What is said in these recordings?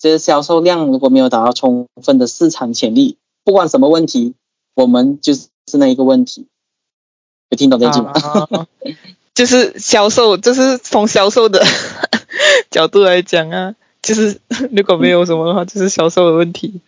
这个销售量如果没有达到充分的市场潜力，不管什么问题，我们就是那一个问题。有听懂这句吗？就是销售，就是从销售的 角度来讲啊，就是如果没有什么的话，就是销售的问题。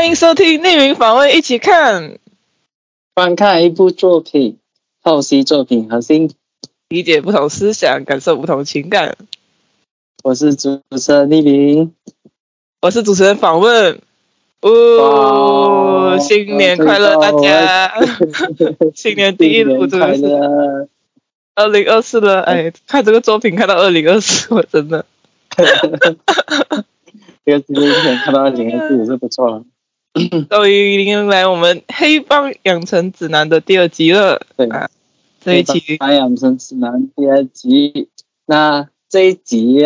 欢迎收听匿名访问，一起看，观看一部作品，剖析作品核心。理解不同思想，感受不同情感。我是主持人匿名，我是主持人访问。哦，新年快乐，大家！新年第一路真的是乐。二零二四了，哎，看这个作品看到二零二四，我真的 这个今天看到二零二四也是不错了。终于迎来我们黑帮养成指南的第二集了。对啊，这一期，白养成指南第二集，那这一集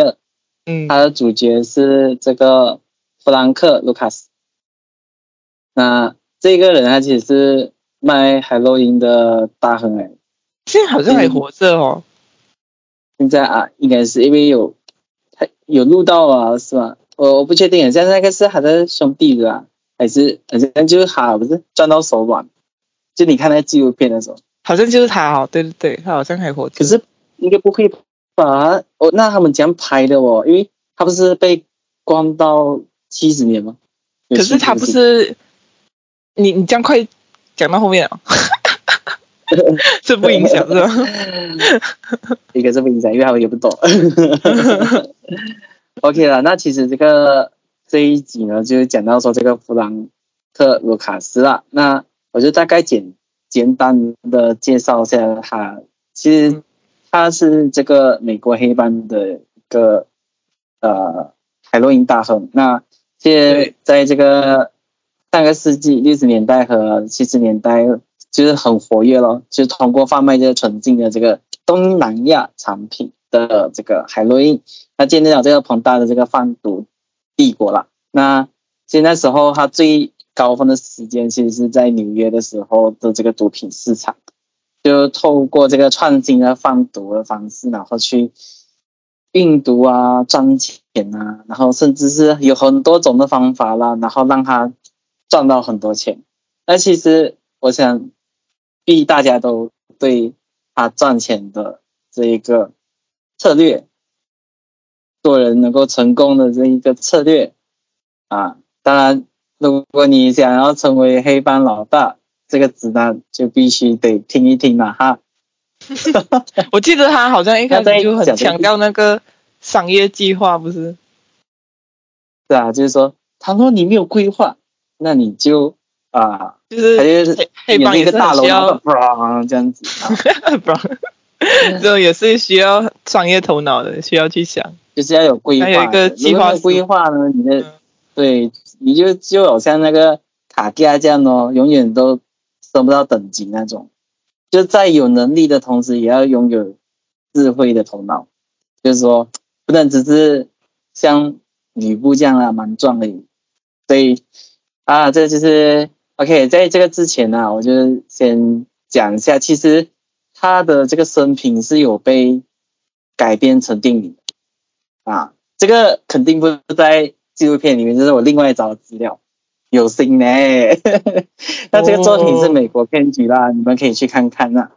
嗯，它的主角是这个弗兰克·卢卡斯。那这个人他其实是卖海洛因的大亨哎，现在好像还活着哦。现在啊，应该是因为有他有录到啊，是吧？我我不确定，现在那个是他的兄弟的啊，还是好像就是他不是赚到手软？就你看那个纪录片的时候，好像就是他哦，对对对，他好像还活着。可是应该不会吧？哦，那他们怎样拍的哦？因为他不是被关到七十年吗？可是他不是，你你这样快讲到后面哦，这不影响是吧？一个是不影响，因为他们也不懂。OK 了，那其实这个这一集呢，就是讲到说这个弗兰克·卢卡斯啦。那我就大概简简单的介绍一下他。其实他是这个美国黑帮的一个呃海洛因大亨。那现在这个上个世纪六十年代和七十年代，就是很活跃咯，就是通过贩卖这个纯净的这个东南亚产品的这个海洛因，他建立了这个庞大的这个贩毒帝国了。那其实那时候他最高峰的时间，其实是在纽约的时候的这个毒品市场，就透过这个创新的贩毒的方式，然后去运毒啊、赚钱啊，然后甚至是有很多种的方法啦，然后让他赚到很多钱。那其实我想，必大家都对他赚钱的这一个策略，做人能够成功的这一个策略啊，当然，如果你想要成为黑帮老大，这个指南就必须得听一听了哈。我记得他好像一开始就很强调那个商业计划，不是？是啊，就是说，倘若你没有规划，那你就啊，就是黑黑帮一个大楼，这样子 这种也是需要商业头脑的，需要去想。就是要有规划有一个计划规划呢，你的嗯对，你就就好像那个卡加这样哦，永远都升不到等级那种。就在有能力的同时，也要拥有智慧的头脑。就是说，不能只是像吕布这样啊，蛮壮而已。所以啊，这就是 OK。在这个之前呢、我就先讲一下，其实他的这个生平是有被改编成电影的啊。这个肯定不是在纪录片里面，这是我另外找的资料，有心呢。那这个作品是美国片局啦，你们可以去看看那。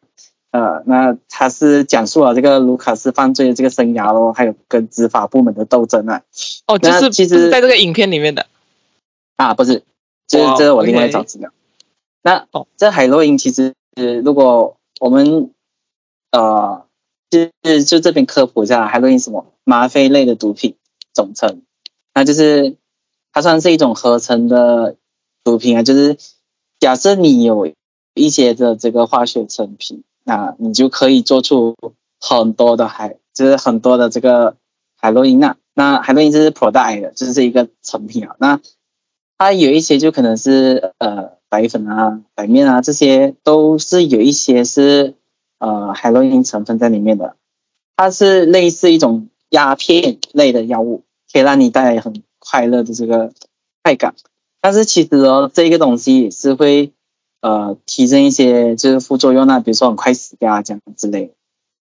呃，那他是讲述了这个卢卡斯犯罪的这个生涯咯，还有跟执法部门的斗争啊。哦，就是其实是在这个影片里面的。啊，不是，这是这是我另外找资料。那哦这海洛因其实，如果我们呃，就是就这边科普一下，海洛因什么吗啡类的毒品总称，那就是它算是一种合成的毒品啊，就是假设你有一些的这个化学成品，那你就可以做出很多的海，就是很多的这个海洛因啊。那海洛因就是 product 的，就是这一个成品啊。那它有一些就可能是呃白粉啊、白面啊，这些都是有一些是呃海洛因成分在里面的。它是类似一种鸦片类的药物，可以让你带来很快乐的这个快感。但是其实哦，这个东西也是会呃提升一些就是副作用啊，比如说很快死掉啊这样之类。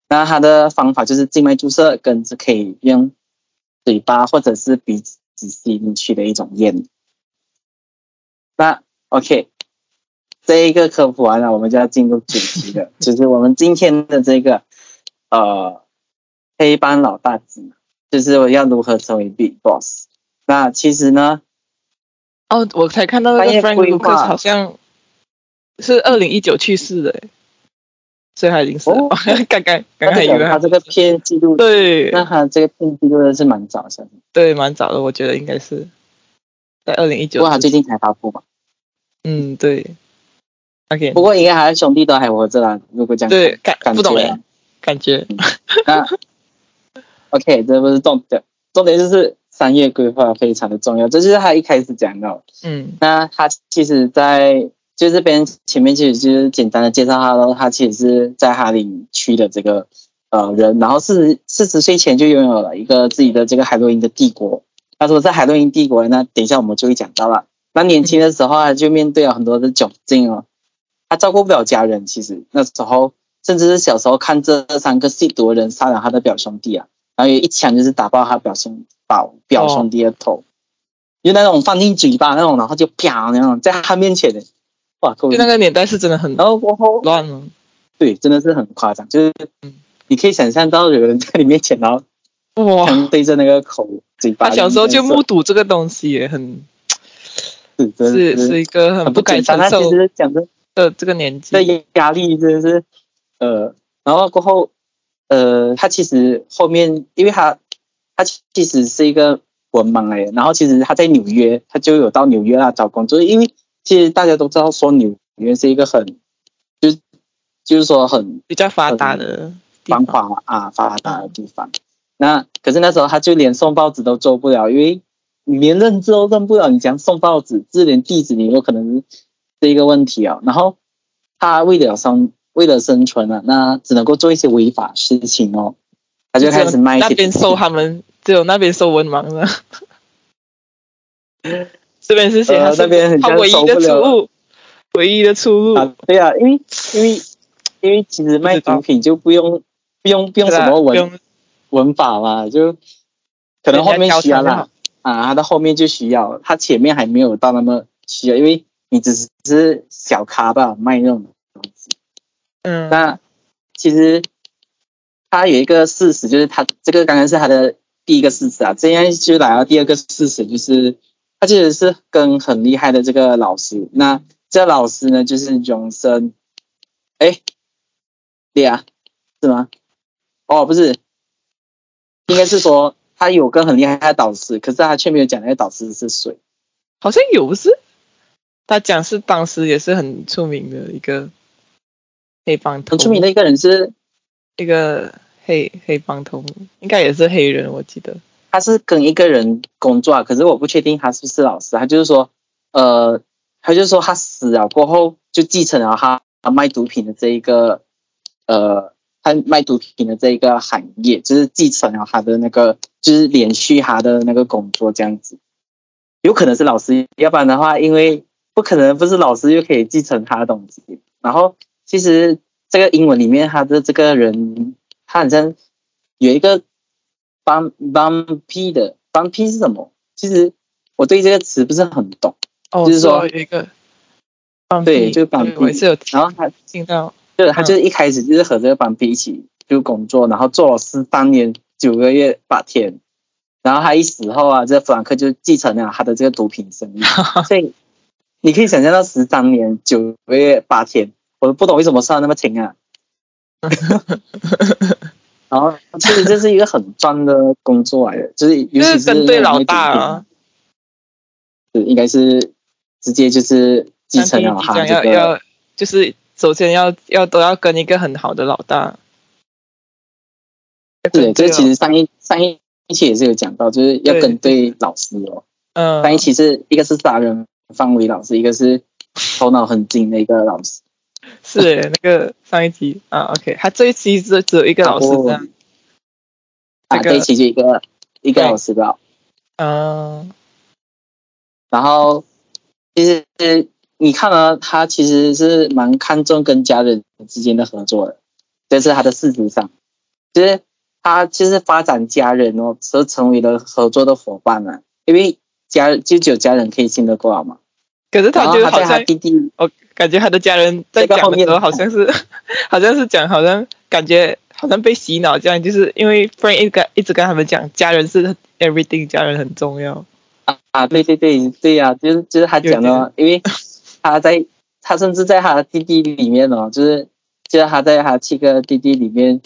那它的方法就是静脉注射，跟是可以用嘴巴或者是鼻子吸进去的一种烟。那 OK，这一个科普完了，我们就要进入主题了，就是我们今天的这个呃黑帮老大子，就是我要如何成为 Big Boss。那其实呢，哦，我才看到那个 Frank Lucas 好像是二零一九去世的，所以他已经死了。哦 刚刚刚那刚以为他这个片记录，对那他这个片记录的是蛮早的，对蛮早的，我觉得应该是在二零一九。不过他最近才发布嘛。嗯对，OK 不过应该还是兄弟都还活着啦。如果这样对感感觉不懂诶，感觉那 OK，这不是重点，重点就是商业规划非常的重要，这就是他一开始讲到。嗯那他其实在就这边前面其实就是简单的介绍他喽，他其实是在哈林区的这个呃人，然后四十四十岁前就拥有了一个自己的这个海洛因的帝国。他说在海洛因帝国，那等一下我们就会讲到了。那年轻的时候啊，就面对了很多的窘境哦，他照顾不了家人，其实那时候甚至是小时候看这三个吸毒的人杀了他的表兄弟啊，然后有一枪就是打爆他表兄表表兄弟的头。就那种放进嘴巴那种，然后就啪那种在他面前的，哇，够就那个年代是真的很然后过后，乱了。对，真的是很夸张，就是嗯你可以想象到有人在你面前，然后哇，枪对着那个口嘴巴，他小时候就目睹这个东西，也很是是是一个很很不该简单。他承受其实讲的的这个年纪。这压力真的是，呃，然后过后，呃，他其实后面，因为他他其实是一个文盲哎，然后其实他在纽约，他就有到纽约啦找工作，因为其实大家都知道说纽约是一个很，就是就是说很比较发达的地繁方。华啊发达的地方。那可是那时候他就连送报纸都做不了，因为你连认字都认不了，你讲送报纸，字连地址你有可能是一个问题啊。然后他为了生为了生存啊，那只能够做一些违法事情哦。他就开始卖一些那边收他们，只有那边收文盲了。这边是写他那边他唯一的出路，唯一的出路。啊，对啊，因为因为因为其实卖毒品就不用不用不用什么文文法嘛，就可能后面需要人家教啦啊，他到后面就需要，他前面还没有到那么需要，因为你只是小咖吧卖那种东西。嗯，那其实他有一个事实，就是他这个刚刚是他的第一个事实啊，这样就来到第二个事实，就是他其实是跟很厉害的这个老师，那这个老师呢就是永生，哎，对啊，是吗？哦，不是，应该是说他有个很厉害的导师，可是他却没有讲那个导师是谁。好像有不是？他讲是当时也是很出名的一个黑帮头，很出名的一个人是，一个黑黑帮头目，应该也是黑人，我记得。他是跟一个人工作啊，可是我不确定他是不是老师。他就是说，呃，他就是说他死了过后就继承了他他卖毒品的这一个，呃，他卖毒品的这一个行业，就是继承了他的那个，就是连续他的那个工作这样子。有可能是老师，要不然的话，因为不可能不是老师又可以继承他的东西。然后其实这个英文里面他的这个人，他好像有一个帮帮 P 的帮 P 是什么？其实我对这个词不是很懂。哦，就是说有一个放对屁对就是放屁我也是有然后他听到，就他就是一开始就是和这个帮 P 一起就工作，然后做了十三年九个月八天，然后他一死后啊，这弗兰克就继承了他的这个毒品生意，所以你可以想象到十三年九个月八天，我都不懂为什么算那么勤啊。然后其实这是一个很赚的工作来的，就是尤就是其是跟对老大啊，是应该是直接就是继承了他像这个要要就是首先要要都要跟一个很好的老大。对，这对其实上一上一期也是有讲到，就是要跟对老师哦。嗯，上一期是一个是杀人方伟老师，一个是头脑很精的一个老师。是耶那个上一集啊，OK，他这一期只只有一个老师这样，啊，这一期就一个一个老师吧。嗯，然后其实你看啊，他其实是蛮看重跟家人之间的合作的，这是他的事实上，其实他就是发展家人哦，而成为了合作的伙伴啊，因为家就只有家人可以信得过嘛。可是他觉得他在他就好像弟弟我感觉他的家人在讲的时候，好像是 好像是讲，好像感觉好像被洗脑这样，就是因为 Frank 一一直跟他们讲，家人是 everything，家人很重要。啊啊，对对对对呀、就是就是他讲的哦，因为他在他甚至在他的弟弟里面哦，就是就是他在他七个弟弟里面，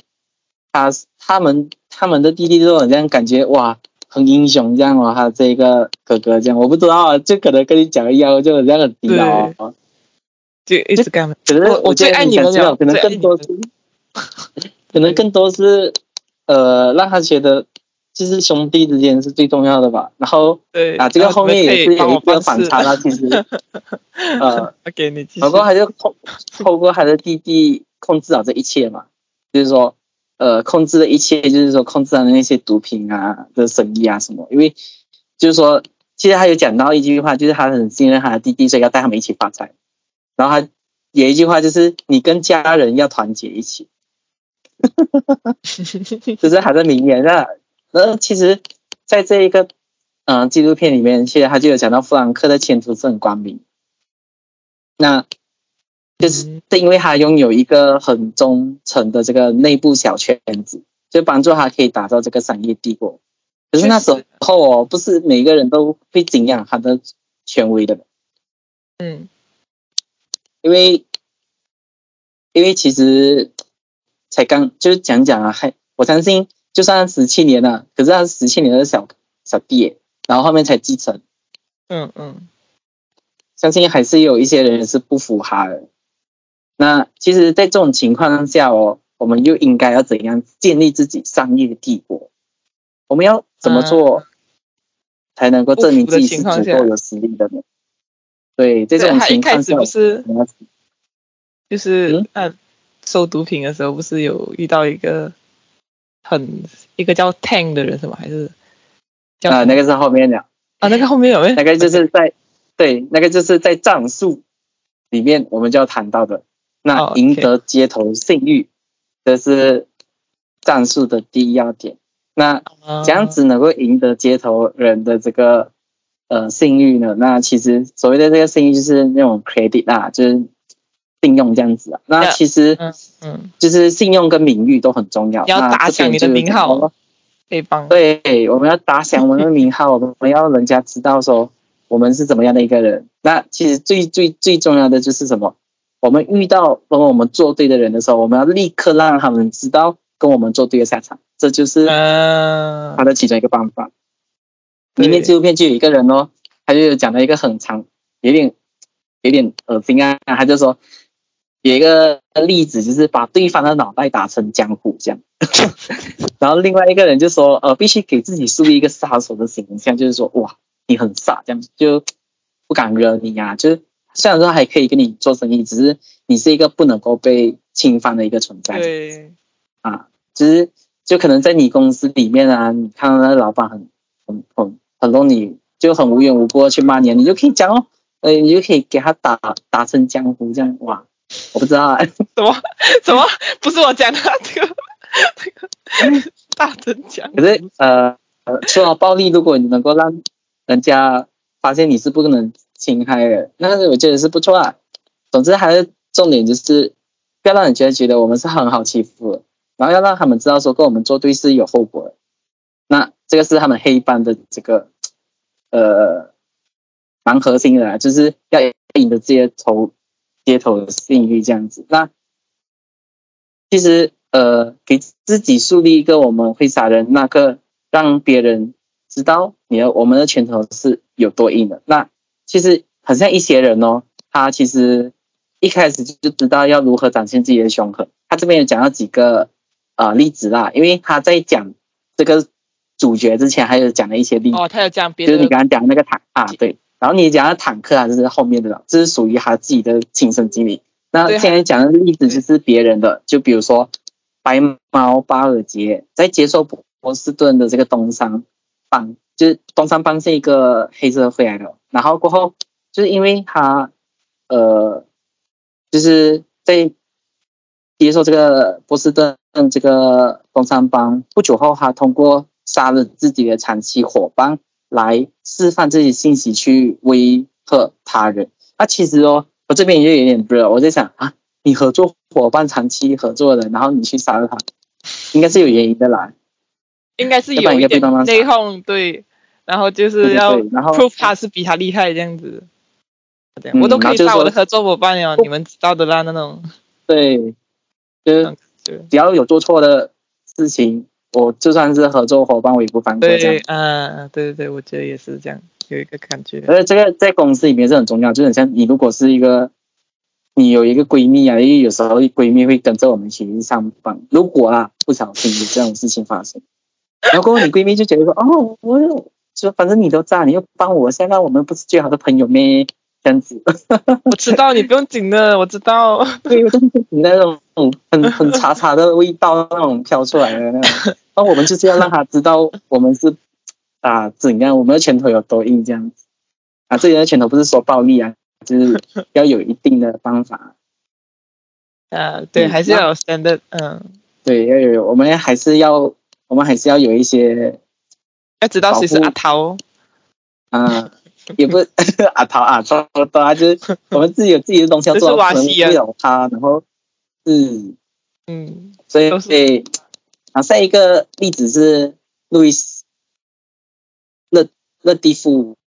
他他们他们的弟弟都好像感觉哇很英雄这样哦，他这个哥哥这样，我不知道啊，就可能跟你讲一样，就这样很低劳哦。就一直跟他们，可是我我觉得最爱你们了想知道可能更多是，可能更多是呃让他觉得。就是兄弟之间是最重要的吧，然后对啊，这个后面也是有一个反差了。啦，其实，呃，OK，你继续然。后他就透透过他的弟弟控制好这一切嘛，就是说，呃，控制了一切，就是说控制他的那些毒品啊的生意啊什么，因为就是说，其实他有讲到一句话，就是他很信任他的弟弟，所以要带他们一起发财。然后他有一句话就是，你跟家人要团结一起，这是他的名言啊。那其实，在这一个嗯、呃纪录片里面，其实他就有讲到富兰克的前途是很光明。那就是嗯。是因为他拥有一个很忠诚的这个内部小圈子，就帮助他可以打造这个商业帝国。可是那时候哦，不是每个人都会敬仰他的权威的，嗯，因为因为其实才刚就是讲讲啊，还我相信就算十七年了，可是他十七年的小小弟，然后后面才继承，嗯嗯，相信还是有一些人是不服他的。那其实，在这种情况下哦，我们又应该要怎样建立自己商业帝国？我们要怎么做才能够证明自己是足够有实力的呢？对，在这种情况下，就是嗯呃收毒品的时候，不是有遇到一个很一个叫 Tang 的人是吗？还是叫啊、那个是后面的，啊那个后面有没有？那个就是在 对，那个就是在战术里面我们就要谈到的，那赢得街头信誉，这是战术的第一要点。那啊这样子能够赢得街头人的这个呃信誉呢？那其实所谓的这个信誉就是那种 credit 啊，就是信用这样子啊。那其实嗯嗯，就是信用跟名誉都很重要。你要打响你的名号对，我们要打响我们的名号，我们要人家知道说我们是怎么样的一个人。那其实最最最重要的就是什么？我们遇到跟我们作对的人的时候，我们要立刻让他们知道跟我们作对的下场，这就是嗯他的其中一个办法。对里面纪录片就有一个人哦，他就有讲了一个很长，有点有点恶心啊，他就说有一个例子，就是把对方的脑袋打成浆糊这样。然后另外一个人就说，呃，必须给自己树立一个杀手的形象，就是说，哇，你很傻，这样就不敢惹你呀、就是虽然说还可以跟你做生意，只是你是一个不能够被侵犯的一个存在。对。啊，就是就可能在你公司里面啊，你看到那个老板很很很很弄你就很无缘无故去骂你，你就可以讲哦，呃，你就可以给他打打成江湖这样哇，我不知道啊，什么？什么？不是我讲的这个这个大真讲，可是呃呃，除了暴力，如果你能够让人家发现你是不能侵害的，那我觉得是不错啊。总之还是重点就是不要让人觉得觉得我们是很好欺负，然后要让他们知道说跟我们作对是有后果的。那这个是他们黑帮的这个呃蛮核心的啦，就是要赢得街头街头的信誉这样子。那其实呃，给自己树立一个我们会杀人，那个让别人知道你的我们的拳头是有多硬的。那其实很像一些人哦，他其实一开始就知道要如何展现自己的凶狠。他这边有讲到几个呃例子啦，因为他在讲这个主角之前，还有讲了一些例子。哦，他有讲别就是你的刚刚讲那个坦啊，对，然后你讲的坦克啊，这是后面的了，这是属于他自己的亲身经历。那对现在讲的例子就是别人的，就比如说白猫巴尔杰在接受波波士顿的这个东商帮，就是东商帮是一个黑社会来的，然后过后就是因为他呃，就是在接受这个波士顿这个工商帮不久后，他通过杀了自己的长期伙伴来释放这些信息去威吓他人。那其实哦，我这边也有点不知道，我在想啊，你合作伙伴长期合作的，然后你去杀了他，应该是有原因的啦。应该是有一内讧，对，然后就对对是要然后 prove 他是比他厉害这样子。我都可以然后就是说杀我的合作伙伴哟，你们知道的啦，那种。对，就是对只要有做错的事情，我就算是合作伙伴，我也不放过这对，样。嗯，对对对，我觉得也是这样，有一个感觉。而且这个在公司里面是很重要，就很像你如果是一个，你有一个闺蜜啊，因为有时候闺蜜会跟着我们一起去上班，如果啊不小心有这种事情发生，然后你闺蜜就觉得说，哦，我有就反正你都在，你又帮我，现在我们不是最好的朋友咩？这样子，我知道你不用紧的，我知道。对，我就你那种很很茶茶的味道那种飘出来的那种，那我们就是要让他知道我们是啊怎样，我们的拳头有多硬这样子。啊，这里的拳头不是说暴力啊，就是要有一定的方法，啊，对，嗯还是要有 standard，嗯，对，要有我们还是要我们还是要有一些要知道谁是阿涛。啊。也不 阿涛啊差不多啊，就是我们自己有自己的东西要做，就是瓦不了他，然后嗯，嗯，所以都是诶，啊，下一个例子是路易斯勒勒蒂夫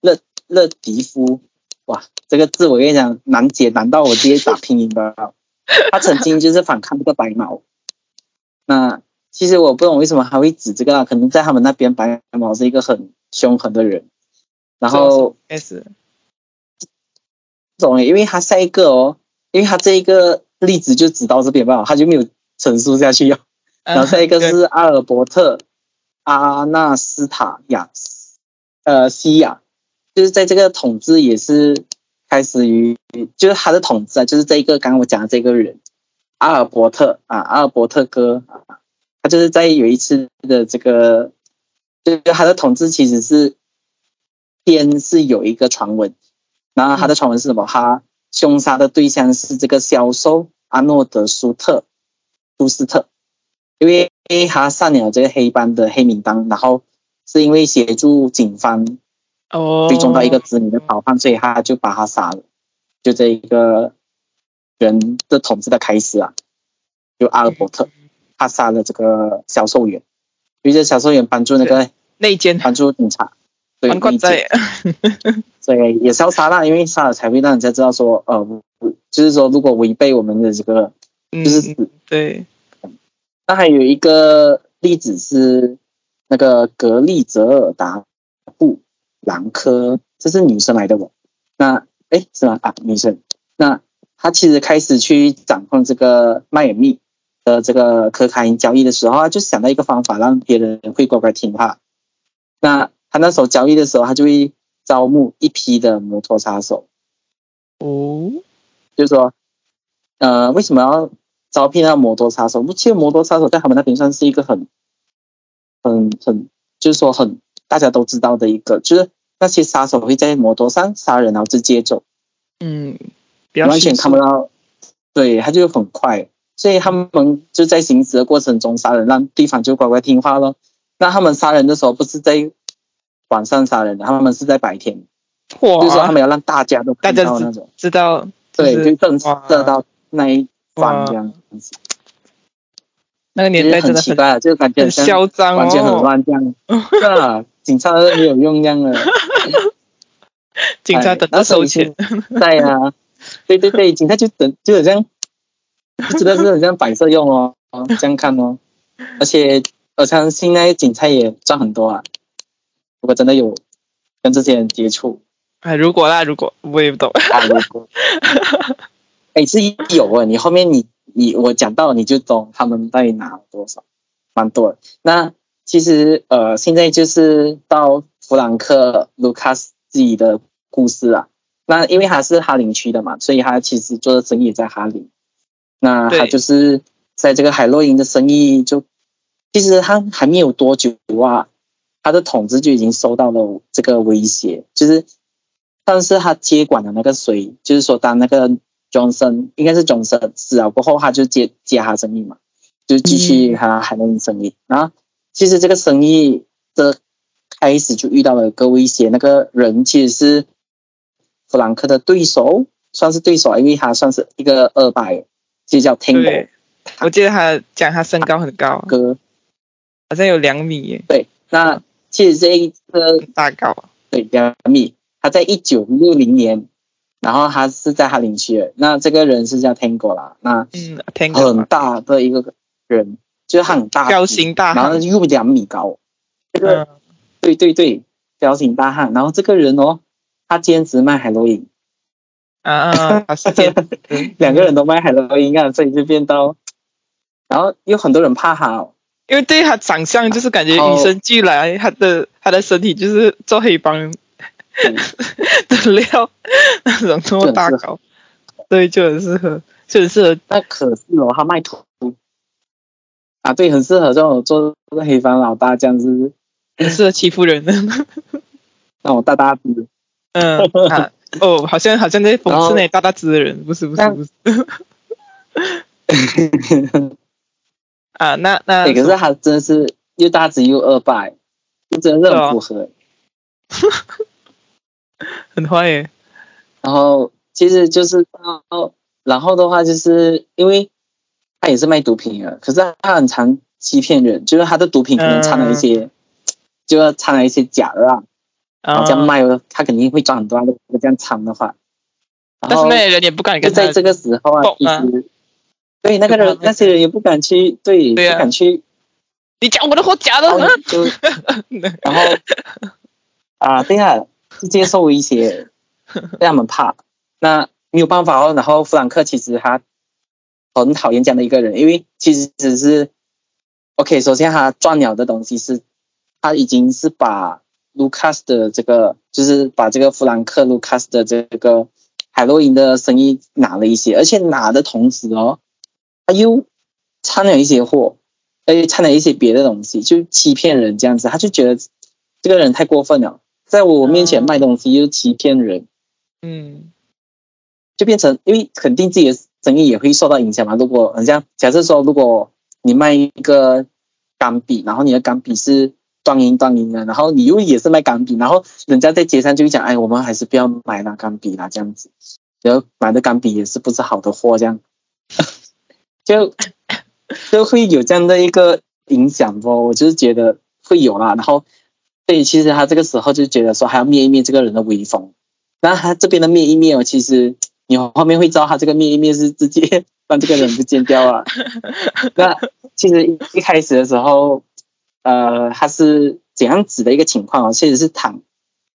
勒勒迪夫，哇，这个字我跟你讲难解，难到我直接打拼音吧。他曾经就是反抗这个白毛，那其实我不懂为什么还会指这个啊，可能在他们那边白毛是一个很凶狠的人，然后开始，不懂，因为他下一个哦，因为他这一个例子就指到这边吧，他就没有陈述下去哦。然后下一个是阿尔伯特·阿纳斯塔亚斯呃西亚，就是在这个统治也是开始于，就是他的统治啊，就是这一个刚刚我讲的这个人。阿尔伯特啊，阿尔伯特哥啊，他就是在有一次的这个，就是他的统治其实是先是有一个传闻，然后他的传闻是什么？他凶杀的对象是这个销售阿诺德舒特舒斯特。因为他上了这个黑帮的黑名单，然后是因为协助警方哦，追踪到一个知名的逃犯，所以他就把他杀了。就这一个人的统治的开始啊，就阿尔伯特，他杀了这个销售员，因为这销售员帮助那个内奸，帮助警察，对，蛮怪理解在，所以 也是要杀啦，因为杀了才会让人家知道说，呃，就是说如果违背我们的这个嗯就是死对，那还有一个例子是那个格利泽尔达布兰科，这是女生来的哦。那哎是吗？啊，女生。那她其实开始去掌控这个迈阿密的这个可卡因交易的时候，他就想到一个方法，让别人会乖乖听话。那他那时候交易的时候，他就会招募一批的摩托杀手，哦，就是说，呃，为什么要招聘那摩托杀手？其实摩托杀手在他们那边算是一个很、很、很，就是说很大家都知道的一个，就是那些杀手会在摩托上杀人，然后直接走，嗯，完全看不到，对，他就很快，所以他们就在行驶的过程中杀人，让对方就乖乖听话咯。那他们杀人的时候不是在晚上杀人的，他们是在白天，就是说他哇，们要让大家都看大家知到那种，知道，对，就就是震慑到那一方哇这样子。那个年代真的很很奇怪啊，就感觉很像嚣张完全很哦，乱这样，是啊，警察都没有用这样的，警察等着收钱，在啊，对对对，警察就等就好像，就真的是很像摆设用哦，这样看哦，而且我相信那些警察也赚很多啊，如果真的有跟这些人接触，哎，如果啦，如果我也不懂，啊，如果，哎是有啊，你后面你你我讲到你就懂他们到底拿了多少，蛮多的。那其实呃现在就是到弗兰克卢卡斯自己的故事啊。那因为他是哈林区的嘛，所以他其实做的生意也在哈林。那他就是在这个海洛因的生意就，其实他还没有多久啊，他的统治就已经受到了这个威胁，就是但是他接管的那个谁，就是说当那个 Johnson 应该是 Johnson 死了过后，他就接接他生意嘛，就继续他海洛因生意。然后其实这个生意的开始就遇到了个威胁，那个人其实是弗兰克的对手，算是对手，因为他算是一个二百，就叫 Tango，我记得他讲他身高很高，哥。好像有两米。耶，对，那其实这一个大高。对两米，他在一九六零年，然后他是在哈林区的。那这个人是叫 Tango 啦，那嗯，Tango。很大的一个人，就是他很大，彪形大汉。然后汉，又两米高，这个嗯，对对对，彪形大汉。然后这个人哦，他兼职卖海洛因，啊啊，啊他是这样嗯两个人都卖海洛因啊，所以就变到，然后有很多人怕他哦，因为对他长相就是感觉哦与生俱来，他的他的身体就是做黑帮嗯。的料，那种这么大高，对，就很适合，就很适合，那可是哦，他卖土。啊，对，很适合这种做黑帮老大这样子，很适合欺负人的。那我大大子。嗯啊，哦，好像好像在讽然后刺那大大只的人，不是不是不是。啊，那那对，可是他真的是又大只又二百，就真的很符合。很坏耶，然后其实就是到，然后的话就是因为他也是卖毒品的，可是他很常欺骗人，就是他的毒品可能掺了一些，就要掺了一些假的啊，这样啊，卖了，他肯定会赚很多啊。如果这样藏的话，但是那些人也不敢就跟他在这个时候啊，其实对那个人那那些人也不敢去，对，不敢去，你讲我的货假的然后呢，就然后啊，对啊，是接受一些，让他们怕。那没有办法哦。然后弗兰克其实他很讨厌这样的一个人，因为其实只是 OK。首先他赚了的东西是，他已经是把卢卡斯的这个，就是把这个弗兰克卢卡斯的这个海洛因的生意拿了一些，而且拿的同时哦，他又掺了一些货。而且掺了一些别的东西，就欺骗人这样子，他就觉得这个人太过分了，在我面前卖东西又欺骗人，嗯就变成因为肯定自己的生意也会受到影响嘛。如果好像假设说，如果你卖一个钢笔，然后你的钢笔是断银断银的，然后你又也是卖钢笔，然后人家在街上就会讲，哎，我们还是不要买那钢笔啦，这样子，然后买的钢笔也是不是好的货，这样，就就会有这样的一个影响不？我就是觉得会有啦，然后，所以其实他这个时候就觉得说还要灭一灭这个人的威风，那他这边的灭一灭哦，其实你后面会知道他这个灭一灭是直接 让这个人不见掉啊。那其实一一开始的时候，呃，他是怎样子的一个情况啊？其实是糖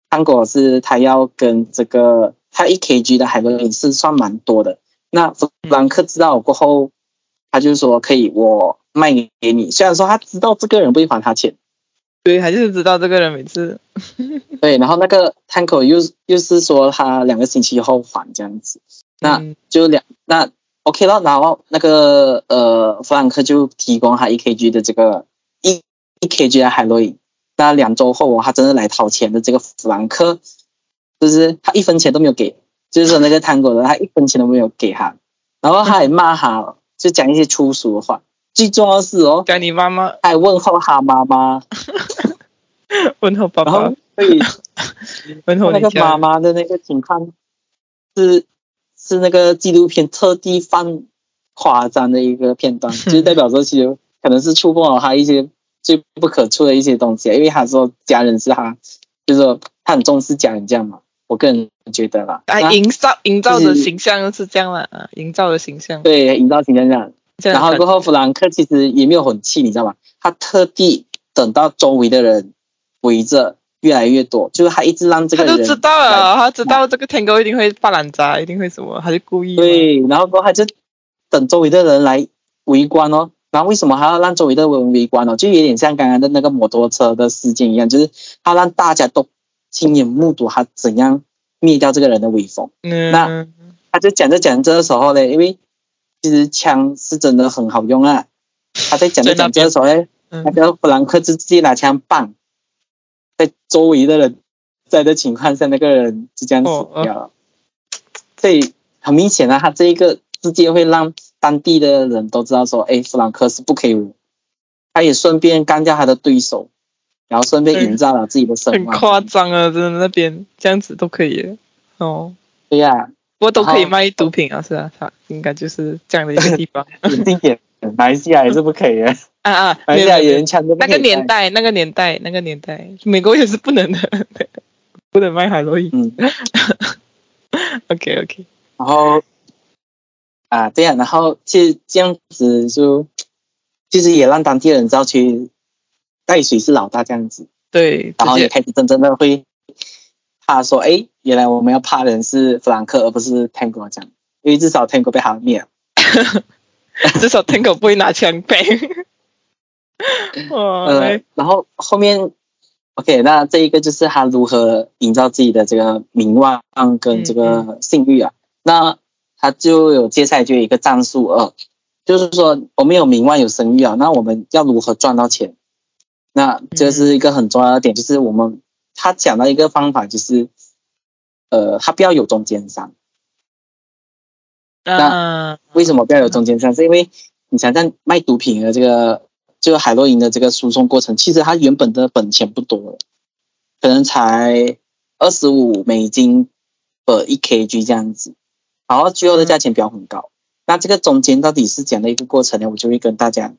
糖果是他要跟这个他一 kg 的海洛因是算蛮多的。那弗兰克知道过后，他就说可以我卖给你，虽然说他知道这个人不会还他钱，对，他就是知道这个人每次，对，然后那个摊口又又是说他两个星期后还这样子，那嗯。就两那 OK 了，然后那个呃弗兰克就提供他一 kg 的这个一一 kg 的海洛因，那两周后哦他真的来讨钱的这个弗兰克，就是他一分钱都没有给，就是说那个摊口的他一分钱都没有给他，然后他还骂他，就讲一些粗俗的话，最重要的是哦，讲你妈妈。还问候他妈妈，问候爸爸。问候 那个妈妈的那个情况是是那个纪录片特地放夸张的一个片段，就是代表说其实可能是触碰了他一些最不可触的一些东西，因为他说家人是他，就是说他很重视家人这样嘛，我个人觉得啦，啊，营造营造的形象是这样了啊，营造的形象，对营造形象这样，这样然后过后弗兰克其实也没有很气，你知道吗？他特地等到周围的人围着越来越多，就是他一直让这个人他就知道了，他知道这个天狗一定会发懒渣，一定会什么，他就故意，对，然后过后他就等周围的人来围观哦。然后为什么还要让周围的人围观哦？就有点像刚刚的那个摩托车的事件一样，就是他让大家都亲眼目睹他怎样灭掉这个人的威风。嗯，那他就讲着讲着的时候呢，因为其实枪是真的很好用啊。他在讲着讲着的时候呢，嗯那个弗兰克就直接拿枪棒，在周围的人在的情况下，那个人就这样死掉了。所以很明显啊，他这一个事件会让当地的人都知道说，哎，弗兰克是不可以。他也顺便干掉他的对手，然后顺便营造了自己的声望。很夸张啊，真的那边这样子都可以哦。对呀，不过都可以卖毒品啊，是啊，他应该就是这样的一个地方。定点，马来西亚也是不可以啊。啊啊，马来西亚人枪那个年代，那个年代，那个年代，美国也是不能的，不能卖海洛因。嗯。OK OK。然后啊，对呀，然后其实这样子就。其实也让当地人知道去带水是老大这样子，对，然后也开始真正的会怕说，哎，原来我们要怕的人是弗兰克而不是 Tango 这样，因为至少 Tango 被他灭了，至少 Tango 不会拿枪背。呃，然后后面 OK，那这一个就是他如何营造自己的这个名望跟这个信誉啊，那他就有接下来就有一个战术二。就是说，我们有名望有声誉啊，那我们要如何赚到钱？那这是一个很重要的点，就是我们他讲到一个方法，就是呃，他不要有中间商。那为什么不要有中间商？是因为你想想卖毒品的这个，就是海洛因的这个输送过程，其实他原本的本钱不多，可能才二十五美金呃一 kg 这样子，然后最后的价钱标很高。那这个中间到底是怎样的一个过程呢？我就会跟大家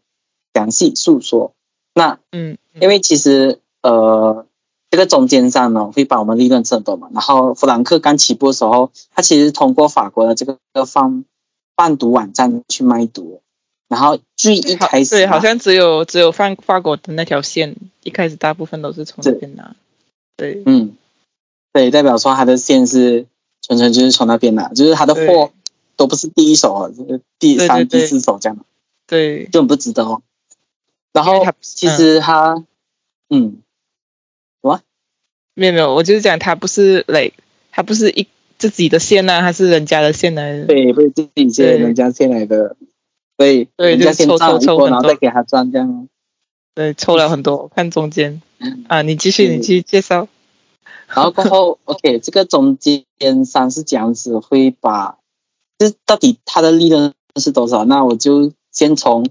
详细诉说。那嗯，因为其实呃，这个中间商呢会把我们利润挣多嘛。然后弗兰克刚起步的时候，他其实通过法国的这个贩贩毒网站去卖毒。然后最一开始对，好像只有只有放法国的那条线，一开始大部分都是从这边拿。对，嗯，对，代表说他的线是纯纯就是从那边拿，就是他的货。都不是第一手啊，第三、第四手这样，对，就很不值得哦。然后其实他，嗯，什么？没有没有，我就是讲他不是累，他不是一自己的线呢，他是人家的线来的。对，不是自己线，人家线来的。对，对，人家先赚一波，然后再给他赚这样。对，抽了很多，看中间。啊，你继续，你继续介绍。然后过后，OK，这个中间商是这样子，会把。这到底它的利润是多少？那我就先从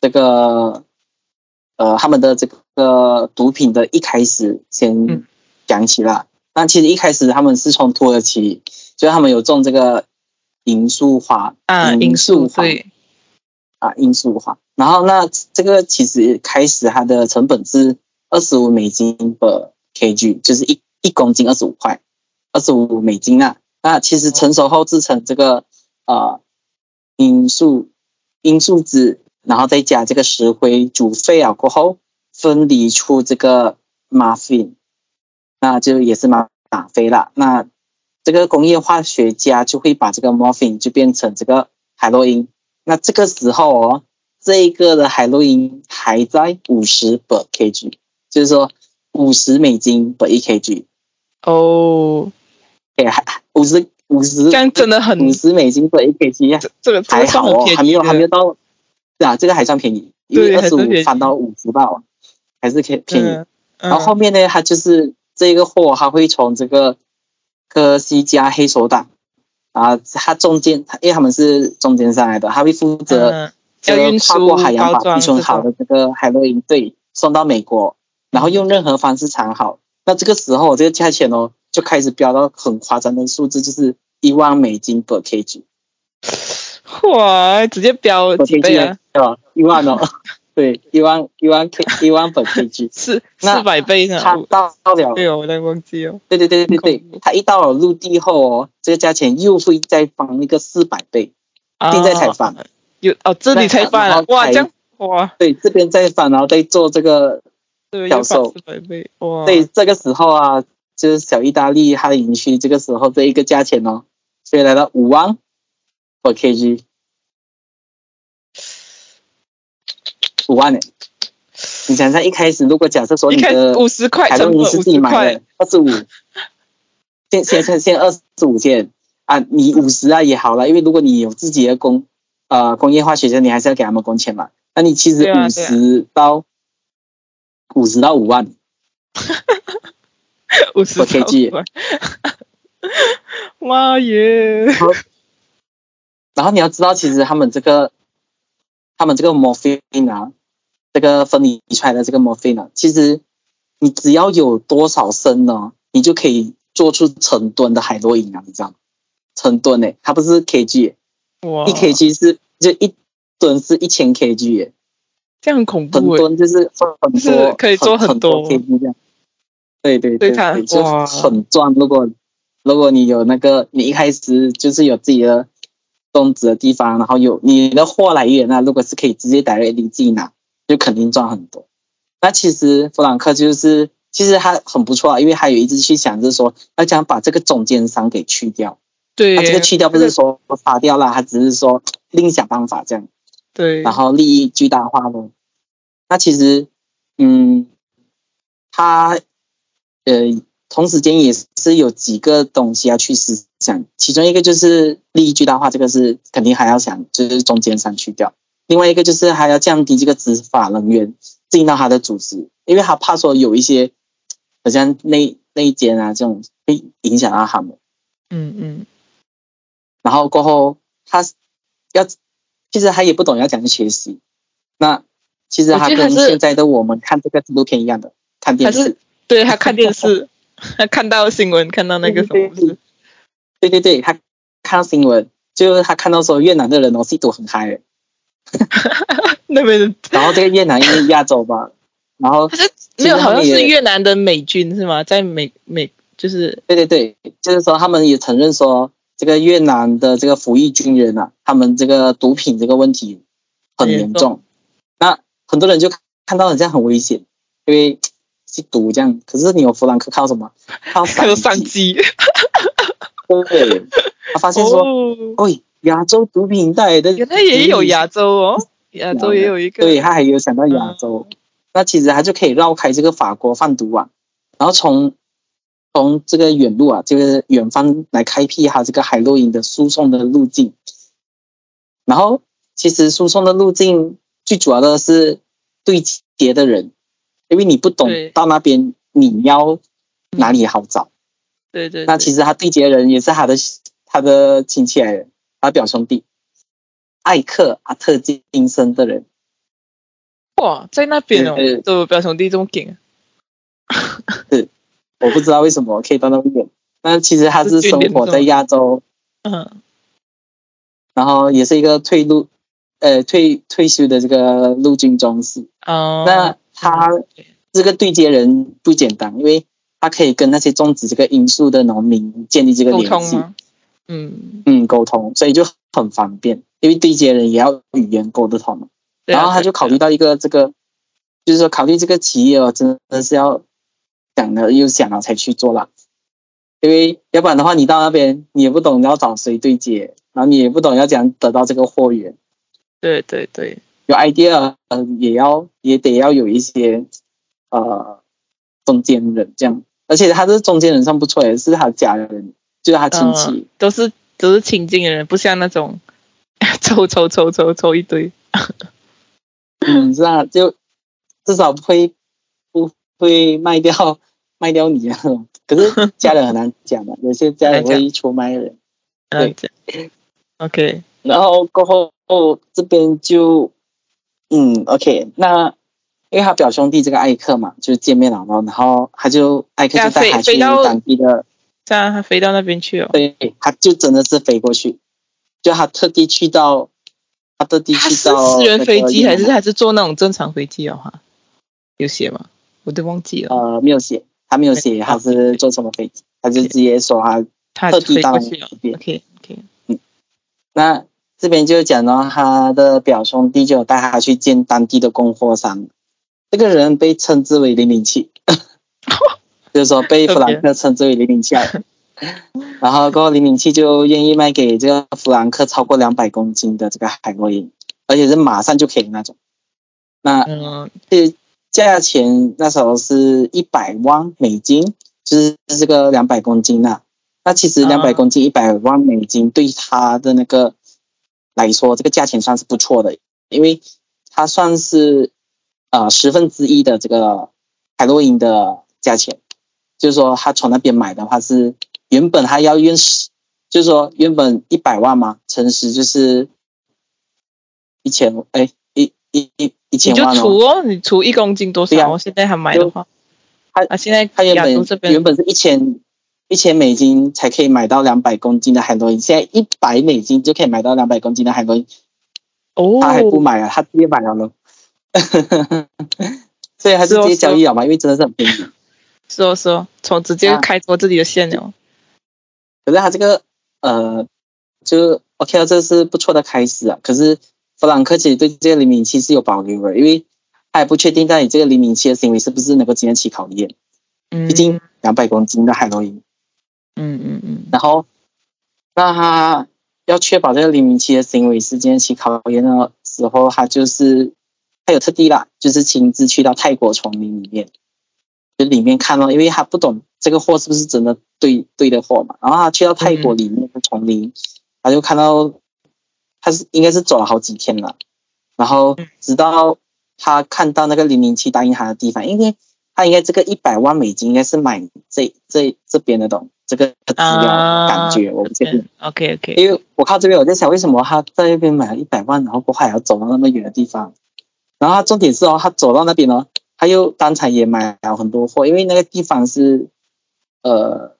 这个呃他们的这个毒品的一开始先讲起了。那其实一开始他们是从土耳其，就是他们有种这个罂粟花啊，罂粟花啊，罂粟花。然后那这个其实开始它的成本是二十五美金 per kg，就是一一公斤二十五块，二十五美金啊。那其实成熟后制成这个。呃，罂粟罂粟籽，然后再加这个石灰煮沸了过后，分离出这个 muffin，那就也是吗啡了。那这个工业化学家就会把这个 muffin 就变成这个海洛因。那这个时候哦，这一个的海洛因还在五十 per kg，就是说五十美金 per 一 kg。哦，哎，还五十。五十，这样真的很五十美金对一 K G 这个还好哦，还没有还没有到，对啊，这个还算便宜，因为二十五翻到五十吧，还是可以便宜。然后后面呢，它就是这个货，它会从这个科西加黑手党啊，它中间，因为他们是中间上来的，他会负责这个跨过海洋把储存好的这个海洛因对送到美国，然后用任何方式藏好。那这个时候这个价钱哦。就开始飙到很夸张的数字，就是一万美金 per kg，哇，直接飙几倍啊？对吧？一万哦，对，一万一万 k 一万 per kg，四四百倍呢？它到到了，对哦，我在忘记哦。对对对对对对，它一到了陆地后哦，这个价钱又会再翻一个四百倍，现在才翻，有哦，这里才翻，哇，这样哇，对，这边再翻，然后再做这个销售，四百倍，哇，对，这个时候啊。就是小意大利，它的营区这个时候这一个价钱哦，所以来到五万 per kg，五万呢？你想想一开始，如果假设说你的五十块，海洛因是自己买的二十五，先先先先二十五件。啊，你五十啊也好了，因为如果你有自己的工呃工业化学生，你还是要给他们工钱嘛，那你其实五十到五十到五万。五十我 kg 块，妈耶！然后你要知道，其实他们这个，他们这个 morphine 啊，这个分离出来的这个 morphine 啊，其实你只要有多少升呢，你就可以做出成吨的海洛因啊，你知道吗？成吨诶，它不是 kg，哇，一 kg 是就一吨是一千 kg 耶，这样很恐很怖很多就是很就是多，可以做很很多 kg 这样。对对对对，就很赚。如果如果你有那个，你一开始就是有自己的种植的地方，然后有你的货来源啊，如果是可以直接 directly 自己拿，就肯定赚很多。那其实弗兰克就是，其实他很不错啊，因为他有一直去想着说，他想把这个中间商给去掉。对，他这个去掉不是说杀掉了，他只是说另想办法这样。对，然后利益巨大化呢。那其实，嗯，他呃，同时间也是有几个东西要去思想，其中一个就是利益巨大化，这个是肯定还要想，就是中间商去掉。另外一个就是还要降低这个执法人员进到他的组织，因为他怕说有一些好像内内奸啊这种会影响到他们。嗯嗯，然后过后他要，其实他也不懂要怎样学习。那其实他跟现在的我们看这个纪录片一样的，看电视。对他看电视，他看到新闻，看到那个什么事，对对对，他看到新闻，就是他看到说越南的人哦吸毒很嗨，那边的然后这个越南因为亚洲嘛，然后他是没有，好像是越南的美军是吗？在美美就是对对对，就是说他们也承认说这个越南的这个服役军人啊，他们这个毒品这个问题很严严重。那很多人就看到这样很危险，因为吸毒这样。可是你有弗兰克靠什么？靠还有商机。商机，对，他发现说，哦，喂，亚洲毒品带来的原来也有亚洲哦，亚洲也有一个，对他还有想到亚洲，那其实他就可以绕开这个法国贩毒网，然后从从这个远路啊，这个远方来开辟哈这个海洛因的输送的路径。然后其实输送的路径最主要的是对接的人，因为你不懂对到那边你要哪里好找。对对，那其实他对接的人也是他的他的亲戚来的，他的表兄弟，艾克阿特金森的人。哇，在那边哦都表兄弟这么劲，我不知道为什么可以到那么远。但其实他是生活在亚洲，嗯，然后也是一个退路，呃，退退休的这个陆军中士。哦，那他这个对接人不简单，因为他可以跟那些种植这个罂粟的农民建立这个联系，嗯，嗯，沟通，所以就很方便。因为对接人也要语言沟得通然后他就考虑到一个这个，就是说考虑这个企业哦，真的是要想了又想了才去做啦。因为要不然的话，你到那边你也不懂你要找谁对接，然后你也不懂要怎样得到这个货源。对对对，有 idea，呃，也要也得要有一些呃中间人这样，而且他这中间人算不错，也是他家人，就是他亲戚。嗯都是都是亲近的人，不像那种抽抽抽抽抽一堆，嗯，是啊，就至少不会不会卖掉 卖掉你啊。可是家人很难讲的，有些家人会出卖人。对 OK，然后过后这边就嗯 OK，那因为他表兄弟这个艾克嘛，就见面了，然后然后他就艾克就带他去当地的，这样他飞到那边去哦。对，他就真的是飞过去，就他特地去到，他特地去到私人飞机还是还是坐那种正常飞机哦？哈，有写吗？我都忘记了。呃没有写，他没有写他是坐什么飞机，他就直接说他他特地到那。边。OK OK，嗯那这边就讲到他的表兄弟就有带他去见当地的供货商，这个人被称之为零零七，就是说被弗兰克称之为零零七。然后过后零零七就愿意卖给这个弗兰克超过两百公斤的这个海洛因，而且是马上就可以的那种。那嗯，这价钱那时候是一百万美金，就是这个两百公斤呐、那其实啊两百公斤一百万美金对他的那个来说，这个价钱算是不错的，因为它算是呃十分之一的这个海洛因的价钱。就是说他从那边买的话是原本他要用十，就是说原本一百万嘛，乘十就是一千，哎，你就除哦，你除一公斤多少我？现在还买的话，他啊，现在他原本这边原本是一千一千美金才可以买到两百公斤的海洛因，现在一百美金就可以买到两百公斤的海洛因，哦，他还不买啊，他直接买了呢，所以还是直接交易了嘛，因为真的是很便宜。是哦是哦，从直接啊开拓自己的线了。可是他这个呃，就 OK 了，这是不错的开始啊。可是弗朗克其实对这个零零七是有保留的，因为他也不确定到底这个零零七的行为是不是能够经得起考验。嗯，毕竟两百公斤的海洛因，嗯嗯嗯，然后那他要确保这个零零七的行为是经得起考验的时候，他就是他有特地啦，就是亲自去到泰国丛林里面，就里面看到，因为他不懂这个货是不是真的对对的货嘛，然后他去到泰国里面的丛林，他就看到他是应该是走了好几天了，然后直到他看到那个零零七答应他的地方，因为他应该这个一百万美金应该是买这这这边的东这个资料啊感觉，我不确定。OK OK，因为我靠这边我在想，为什么他在那边买了一百万，然后过后还要走到那么远的地方？然后他重点是哦，他走到那边哦，他又当场也买了很多货，因为那个地方是呃，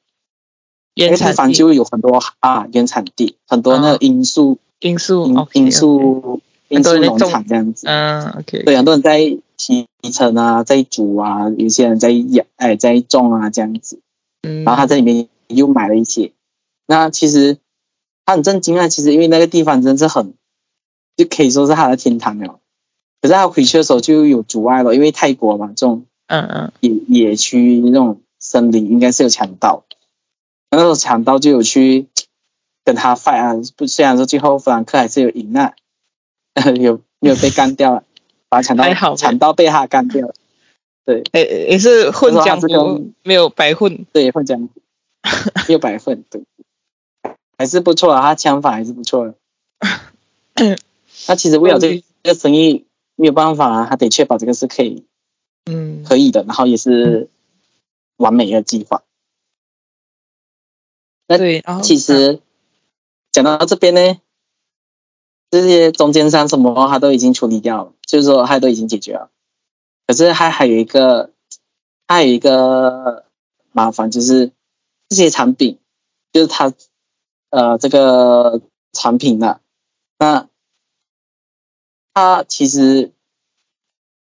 原产地。方就有很多啊原产地，很多那个罂粟因素罂 OK，罂粟罂很多粟农场这样子。嗯 OK，对，很多人在提成啊，在煮啊，有些人在养，哎，在种啊这样子。嗯，然后他在里面又买了一些。那其实他很震惊啊，其实因为那个地方真是很，就可以说是他的天堂了。可是他回去的时候就有阻碍了，因为泰国嘛，这种嗯嗯野野区那种森林应该是有强盗，那时候强盗就有去跟他 fight 啊，不虽然说最后弗兰克还是有赢啊，有没有被干掉了，把强还好呗盗强盗被他干掉了，对也也是混江湖，没有白混。对，混江湖，没有白混，对，还是不错啊，他枪法还是不错的。那其实为了这个这个生意没有办法啊，他得确保这个是可以嗯可以的，然后也是完美的计划。那对，然后其实讲到这边呢，这些中间商什么他都已经处理掉了，就是说他都已经解决了。可是他还有一个，他还有一个麻烦，就是这些产品，就是他呃这个产品呢，那他其实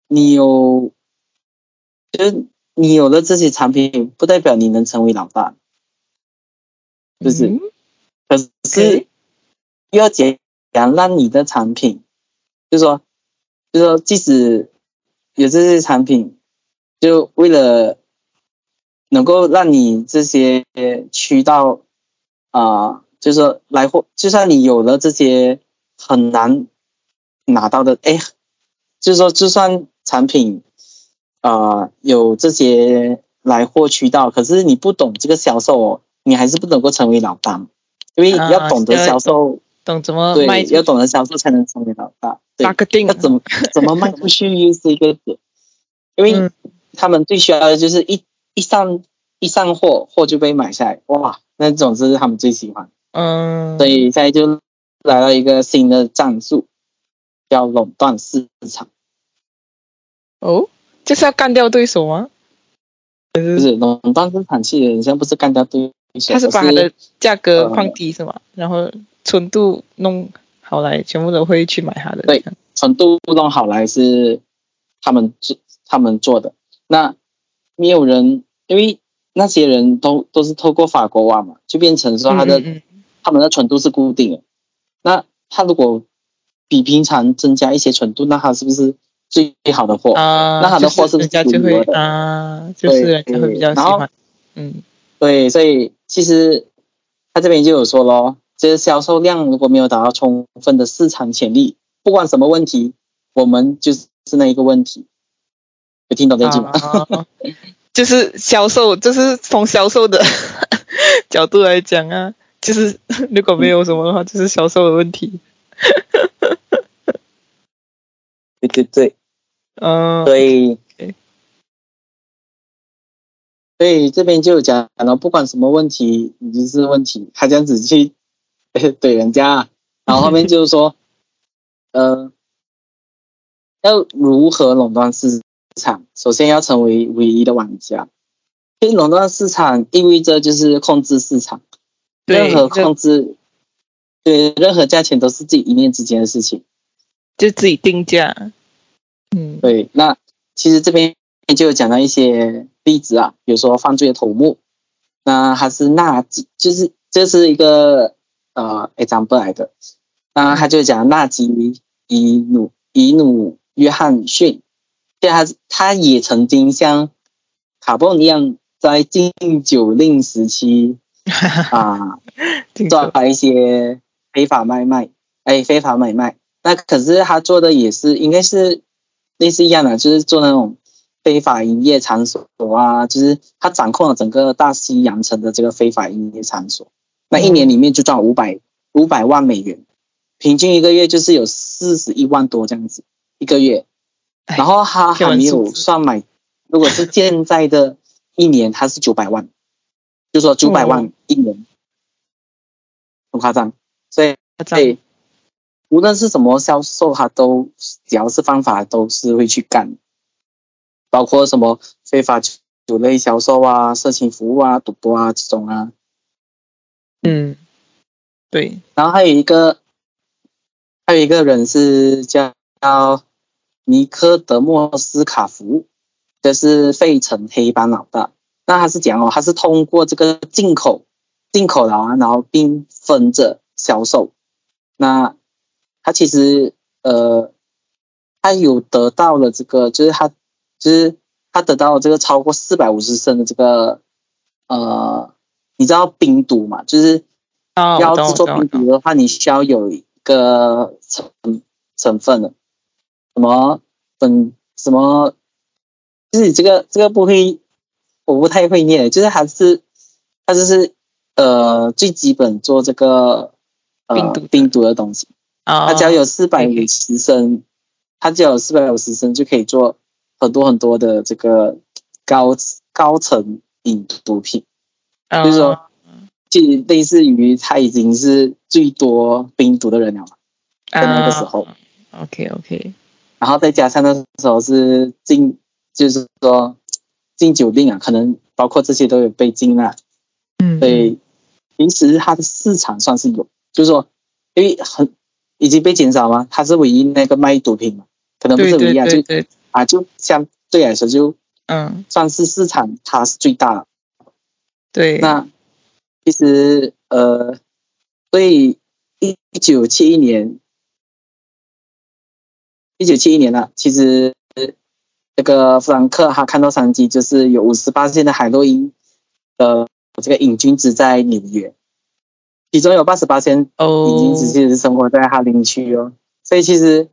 你有，就是你有了这些产品，不代表你能成为老大。就是是要怎样让你的产品，就说，就说，即使有这些产品，就为了能够让你这些渠道啊、就说来货，就算你有了这些很难拿到的，哎，就说，就算产品啊、有这些来货渠道，可是你不懂这个销售哦，你还是不能够成为老大，因为啊要懂得销售，懂怎么对卖，要懂得销售才能成为老大。对。要怎么怎么卖出去又是一个点，因为嗯。他们最需要的就是一一上一上货，货就被买下来，哇，那种是他们最喜欢。嗯，所以现在就来了一个新的战术，叫垄断市场，哦，就是要干掉对手吗？还就是是垄断市场其实很像不是干掉对手，他是把它的价格呃放低是吗？然后纯度弄好来，全部都会去买它的。对纯度弄好来是他们做他们做的。那没有人，因为那些人都都是透过法国网嘛，就变成说他的、他们的纯度是固定的。那他如果比平常增加一些纯度，那他是不是最好的货？啊，那他的货是不是人家就会啊，就是对人家会比较喜欢。嗯对，所以其实他这边就有说咯，这个销售量如果没有达到充分的市场潜力，不管什么问题，我们就是那一个问题。有听懂这句吗？啊，就是销售，就是从销售的 角度来讲啊，就是如果没有什么的话，就是销售的问题。对对对，嗯，所以 OK 所以这边就有讲了，不管什么问题，你就是问题，他这样子去 怼人家，然后后面就是说，呃，要如何垄断市场，首先要成为唯一的玩家。因为垄断市场意味着就是控制市场，任何控制，对任何价钱都是自己一念之间的事情，就自己定价。嗯，对，那其实这边就有讲到一些例子啊，比如说犯罪的头目，那他是纳吉，就是这是一个呃 example 来的，那他就讲纳吉伊努伊努约翰逊，对他他也曾经像卡蹦一样。在禁酒令时期 啊，做一些非法买卖，哎，非法买卖。那可是他做的也是，应该是类似一样的，就是做那种非法营业场所啊，就是他掌控了整个大西洋城的这个非法营业场所。那一年里面就赚五百五百万美元，平均一个月就是有四十一万多这样子一个月。然后他还没有算买，如果是现在的。一年他是九百万，就说九百万一年，很夸张。所以，所以无论是什么销售，他都只要是方法都是会去干，包括什么非法酒类销售啊、色情服务啊、赌博啊这种啊。嗯，对。然后还有一个，还有一个人是叫尼科德莫斯卡福。这是费城黑帮老大，那他是讲哦，他是通过这个进口进口的啊，然后并分着销售。那他其实呃，他有得到了这个，就是他就是他得到了这个超过四百五十升的这个呃，你知道冰毒嘛？就是要制作冰毒的话，你需要有一个成成分的什么分什么。就是这个这个不会，我不太会念，就是还是它就是呃最基本做这个呃冰毒的东西，它只要有四百五十升，它只要有四百五十升就可以做很多很多的这个高高层饮毒品，就是说就类似于他已经是最多冰毒的人了，在那个时候，OK OK，然后再加上那时候是进。就是说禁酒令啊，可能包括这些都有被禁了，嗯，所以平时它的市场算是有，就是说因为很已经被减少嘛，它是唯一那个卖毒品嘛，可能不是唯一啊，就啊就相对来说就嗯。算是市场它是最大，对，那其实呃，所以一九七一年，一九七一年了，其实。这个弗兰克他看到商机，就是有五十八线的海洛因的这个瘾君子在纽约，其中有八十八线瘾君子其实是生活在哈林区哦，所以其实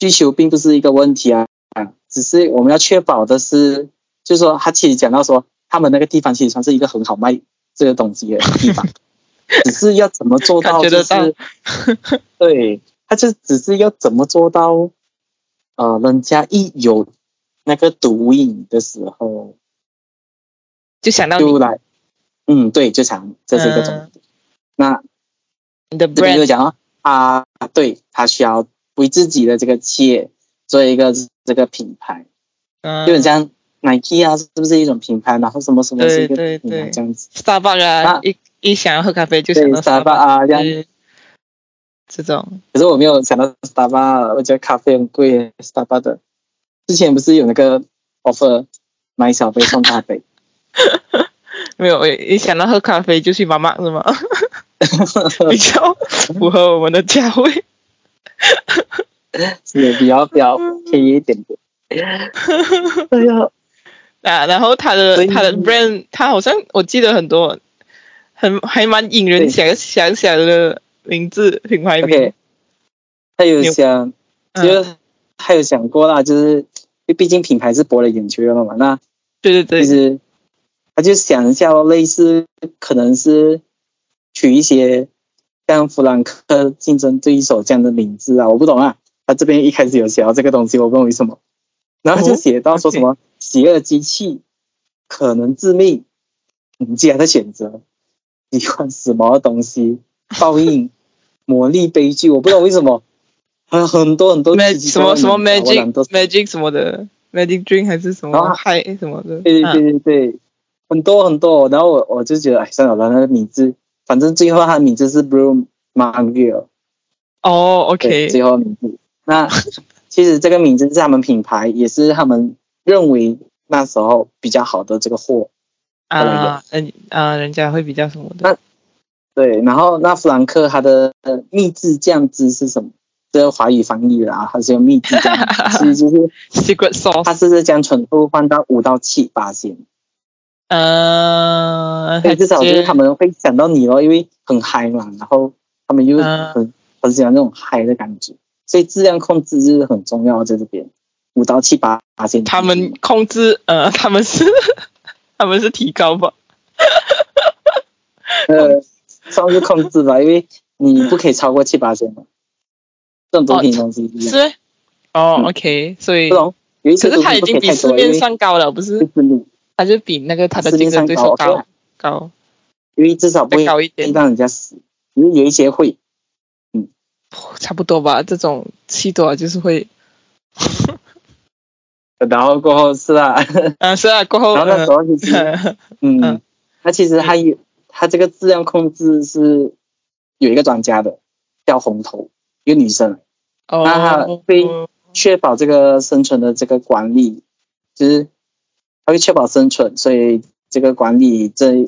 需求并不是一个问题啊，只是我们要确保的是，就是说他其实讲到说，他们那个地方其实算是一个很好卖这个东西的地方，只是要怎么做到，就是 对，他就只是要怎么做到，呃，人家一有。那个毒瘾的时候，就想到就来，嗯，对，就想这是一个重点。那你的这边就讲啊，对他需要为自己的这个企业做一个这个品牌，嗯，就像 Nike 啊，是不是一种品牌？然后什么什么是一个品牌这样子？Starbucks 啊，一一想要喝咖啡就想到 Starbucks 啊，这样这种。可是我没有想到 Starbucks，我觉得咖啡很贵，Starbucks 的。之前不是有那个 offer 买小杯送大杯？没有，我一想到喝咖啡就去妈妈是吗？比较符合我们的价位，是比较比较便宜一点点。哎呀，啊，然后他的他的 brand，他好像我记得很多，很还蛮引人想想想的名字品牌名。他有想，就他有想过啦，就是。毕竟品牌是博了眼球的嘛，那对对对，其实他就想一下，类似可能是取一些像弗兰克竞争对手这样的名字啊，我不懂啊。他这边一开始有写到这个东西，我不懂为什么，然后就写到说什么邪恶机器可能致命，你既然在选择，喜欢什么东西？报应、魔力、悲剧，我不知道为什么，还有很多很多什么什么 magic magic 什么的 magic dream 还是什么啊嗨什么的，啊对对对对对，很多很多，然后我我就觉得，哎，算了吧，那个名字，反正最后他的名字是 Blue Marvel，哦对，，OK，最后的名字。那其实这个名字是他们品牌，也是他们认为那时候比较好的这个货。啊，嗯啊，人家会比较什么的那对，然后那弗兰克他的呃秘制酱汁是什么？这个华语翻译啦，它是用秘制酱汁，其实就是，secret 它 sauce，是将纯度换到五到七八仙，呃，所以至少就是他们会想到你咯，因为很嗨嘛，然后他们又嗯很很喜欢那种嗨的感觉，所以质量控制就是很重要，在这边。五到七八八千，他们控制，呃，他们是 他们是提高吧？呃算是控制吧，因为你不可以超过七八千嘛，这种毒品东西是，哦嗯，OK，所以不，懂有一些可是它已经比市面上高了，不是？会？致命。它就比那个它的竞争对手高高高。因为至少不会高一点，让人家死，因为有一些会，差不多吧。这种气多了就是会，然后过后是啊，啊，是啊，过后，然后那时候其实，呃嗯嗯，那其实他有他这个质量控制是有一个专家的，叫红头，一个女生，哦，那她会确保这个生存的这个管理，就是他会确保生存，所以这个管理这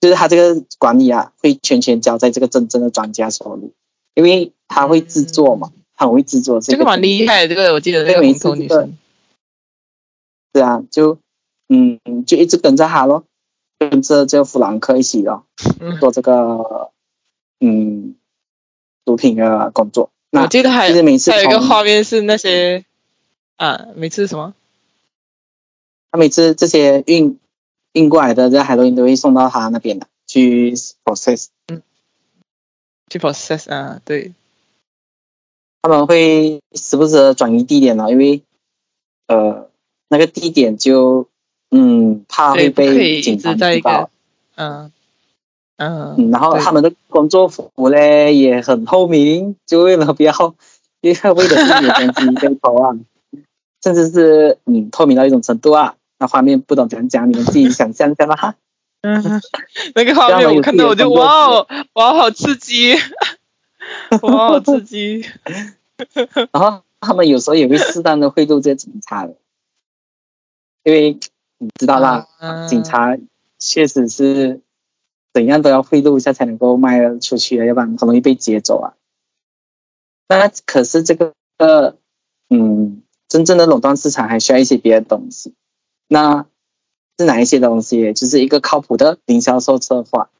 就是他这个管理啊，会全权交在这个真正的专家手里，因为他会制作嘛，他很会制作这个蛮厉害的，这个我记得那个红头女生，是啊，就嗯就一直跟着他咯，跟着这个弗兰克一起咯嗯，做这个嗯毒品的工作。那我记得还其实每次还有一个画面是那些啊，每次什么？他每次这些运运过来的这海洛因都会送到他那边的去 process，去 process 啊，对，他们会时不时的转移地点了，因为呃那个地点就嗯怕会被警一直在一方知道，嗯嗯，嗯，然后他们的工作服嘞也很透明，就为了不要，因 为为了避免东西被偷啊，甚至是嗯透明到一种程度啊，那画面不懂怎样讲，你们自己想象一下吧。哈。嗯，那个画面我看到我就哇哦，哇，好刺激，哇，好刺激，然后他们有时候也会适当的贿赂这些警察的，因为你知道啦，啊警察确实是怎样都要贿赂一下才能够卖出去的，要不然很容易被劫走啊。那可是这个呃，嗯，真正的垄断市场还需要一些别的东西。那是哪一些东西？就是一个靠谱的零销售策划。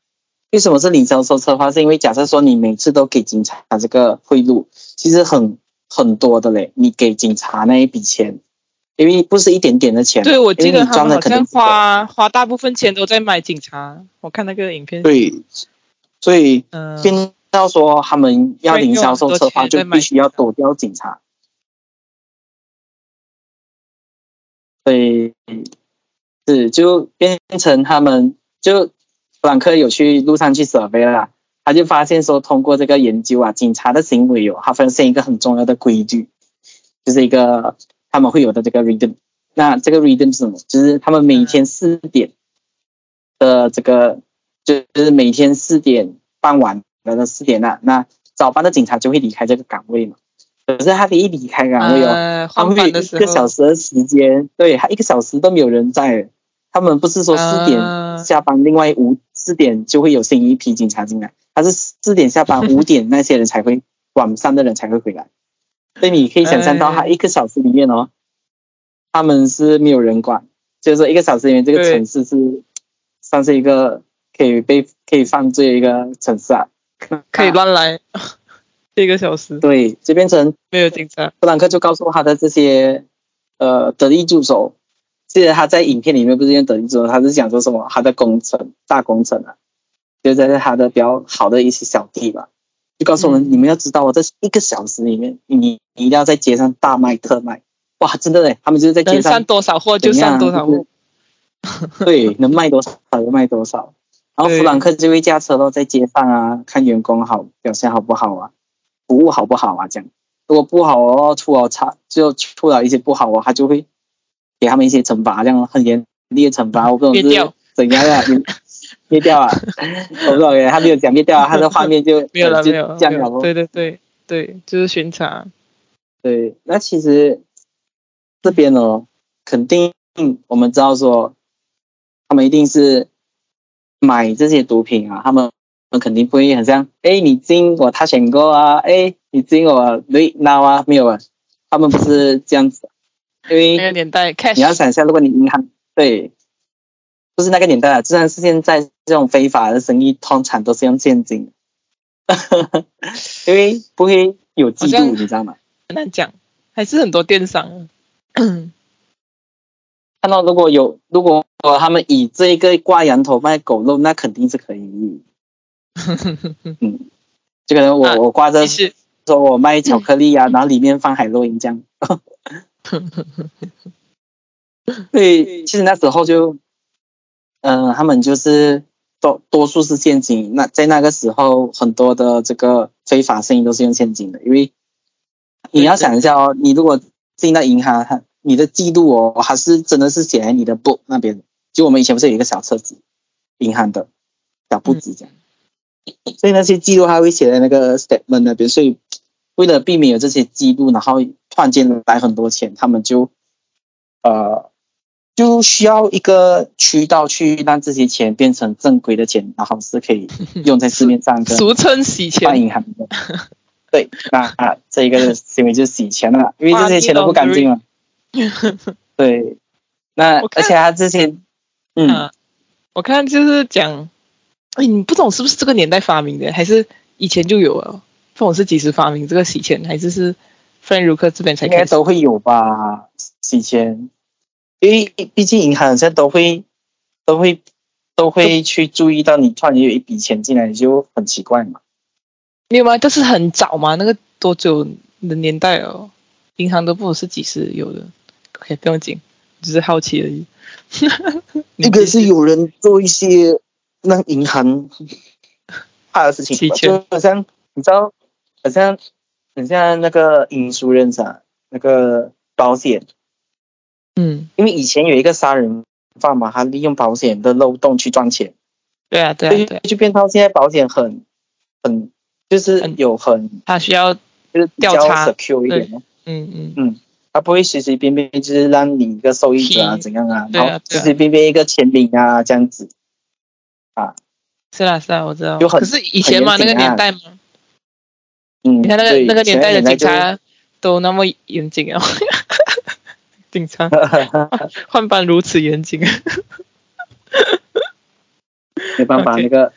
为什么是零销售策划？是因为假设说你每次都给警察这个贿赂，其实很很多的嘞。你给警察那一笔钱，因为不是一点点的钱，对，我记得他们好像花花大部分钱都在买警察，我看那个影片，，对，所以嗯，听到说他们要零销售策划，就必须要躲掉警察。所以是就变成他们就弗兰克有去路上去 survey 啦，他就发现说通过这个研究啊，警察的行为有他发现一个很重要的规律，就是一个他们会有的这个 rhythm。那这个 rhythm 是什么？就是他们每天四点的这个，就是每天四点傍晚的四点那那早班的警察就会离开这个岗位嘛。可是他的一离开岗位哦，呃，他会有一个小，时的时间，对他一个小时都没有人在。他们不是说四点啊。下班，另外五四点就会有新一批警察进来，他是四点下班，五点那些人才会晚上的人才会回来。所以你可以想象到，他哎一个小时里面哦，他们是没有人管，就是说一个小时里面这个城市是算是一个可以被可以犯罪的一个城市啊，可以乱来，一个小时。对，就变成没有警察，弗兰克就告诉他的这些呃得力助手，记得他在影片里面不是用得力助手，他是讲说什么？他的工程大工程啊，就在他的比较好的一些小弟吧，就告诉我们、嗯你们要知道哦，这一个小时里面，你你一定要在街上大卖特卖，哇，真的嘞，他们就是在街能上上多少货就上多少货，对，能卖多少就卖多少。然后弗兰克就会驾车咯，在街上啊，看员工好表现好不好啊，服务好不好啊，这样。如果不好哦，出了差就出了一些不好哦，他就会给他们一些惩罚，这样很严厉的惩罚。我不懂是灭掉怎样的，灭 灭掉啊！我不懂耶，他没有讲灭掉啊，他的画面就 没有了，就没有对对对对，就是巡查。对，那其实这边呢，肯定我们知道说，他们一定是买这些毒品啊，他们肯定不会很像，哎，你进我他选购啊，哎，你进我对 now 啊，没有啊，他们不是这样子，因为那个年代你要想一下，如果你银行对，不是那个年代啊，就算是现在这种非法的生意，通常都是用现金，因为不会有记录，你知道吗？很难讲，还是很多电商。看到如果有如果他们以这个挂羊头卖狗肉，那肯定是可以。嗯，就可能我、啊我挂着说我卖巧克力啊，然后里面放海洛因这样。对，其实那时候就，嗯、他们就是多多数是现金。那在那个时候，很多的这个非法生意都是用现金的，因为你要想一下哦，你如果进到银行，它你的记录哦，还是真的是写在你的 book 那边。就我们以前不是有一个小册子，银行的小簿子这样，所以那些记录它会写在那个 statement 那边。所以为了避免有这些记录，然后突然间来很多钱，他们就呃就需要一个渠道去让这些钱变成正规的钱，然后是可以用在市面上的。俗称洗换钱。银行的。对，那啊，这一个行为就是洗钱了，因为这些钱都不干净了。对，那 而且他之前，嗯，啊，我看就是讲，哎，你不懂是不是这个年代发明的，还是以前就有了？不懂是几时发明这个洗钱，还是是弗兰卢克这边才应该？都会有吧，几千，因为毕竟银行现在都会都会都会去注意到你突然有一笔钱进来，你就很奇怪嘛。没有吗？但是很早嘛，那个多久的年代哦？银行都不懂是几时有的。OK，不用紧，只是好奇而已。这个是有人做一些让银行怕的事情就好像你知道，好像很像那个 insurance 啊，那个保险，嗯，因为以前有一个杀人犯嘛，他利用保险的漏洞去赚钱，对啊，对啊，对啊，就变到现在保险很很就是有很他需要，就是调查 secure 一点嗯，嗯。嗯，他不会随随便便就是让你一个受益者啊怎样啊，然后随随便便一个签名啊这样子。啊。是啦是啦，我知道。就很可是以前嘛，那个年代嘛，嗯，你看那个那个年代的警，察都那么严谨啊，警察 换班如此严谨。没办法 那个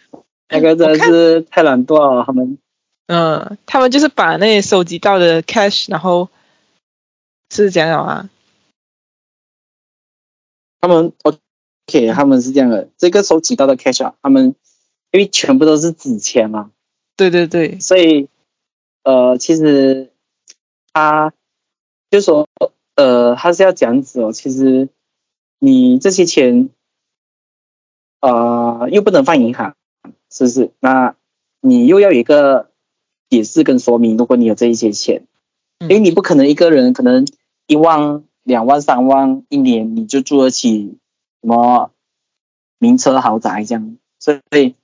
那个真的是太懒惰了，他们。嗯，他们就是把那些收集到的 cash，然后是这样啊，他们 OK，他们是这样的，这个收集到的 cash 啊，他们因为全部都是纸钱嘛，对对对，所以呃，其实他就说呃，他是要这样子哦，其实你这些钱呃又不能放银行，是不是？那你又要有一个解释跟说明，如果你有这一些钱，嗯因为你不可能一个人可能一万、两万、三万一年你就住得起什么名车豪宅这样，所以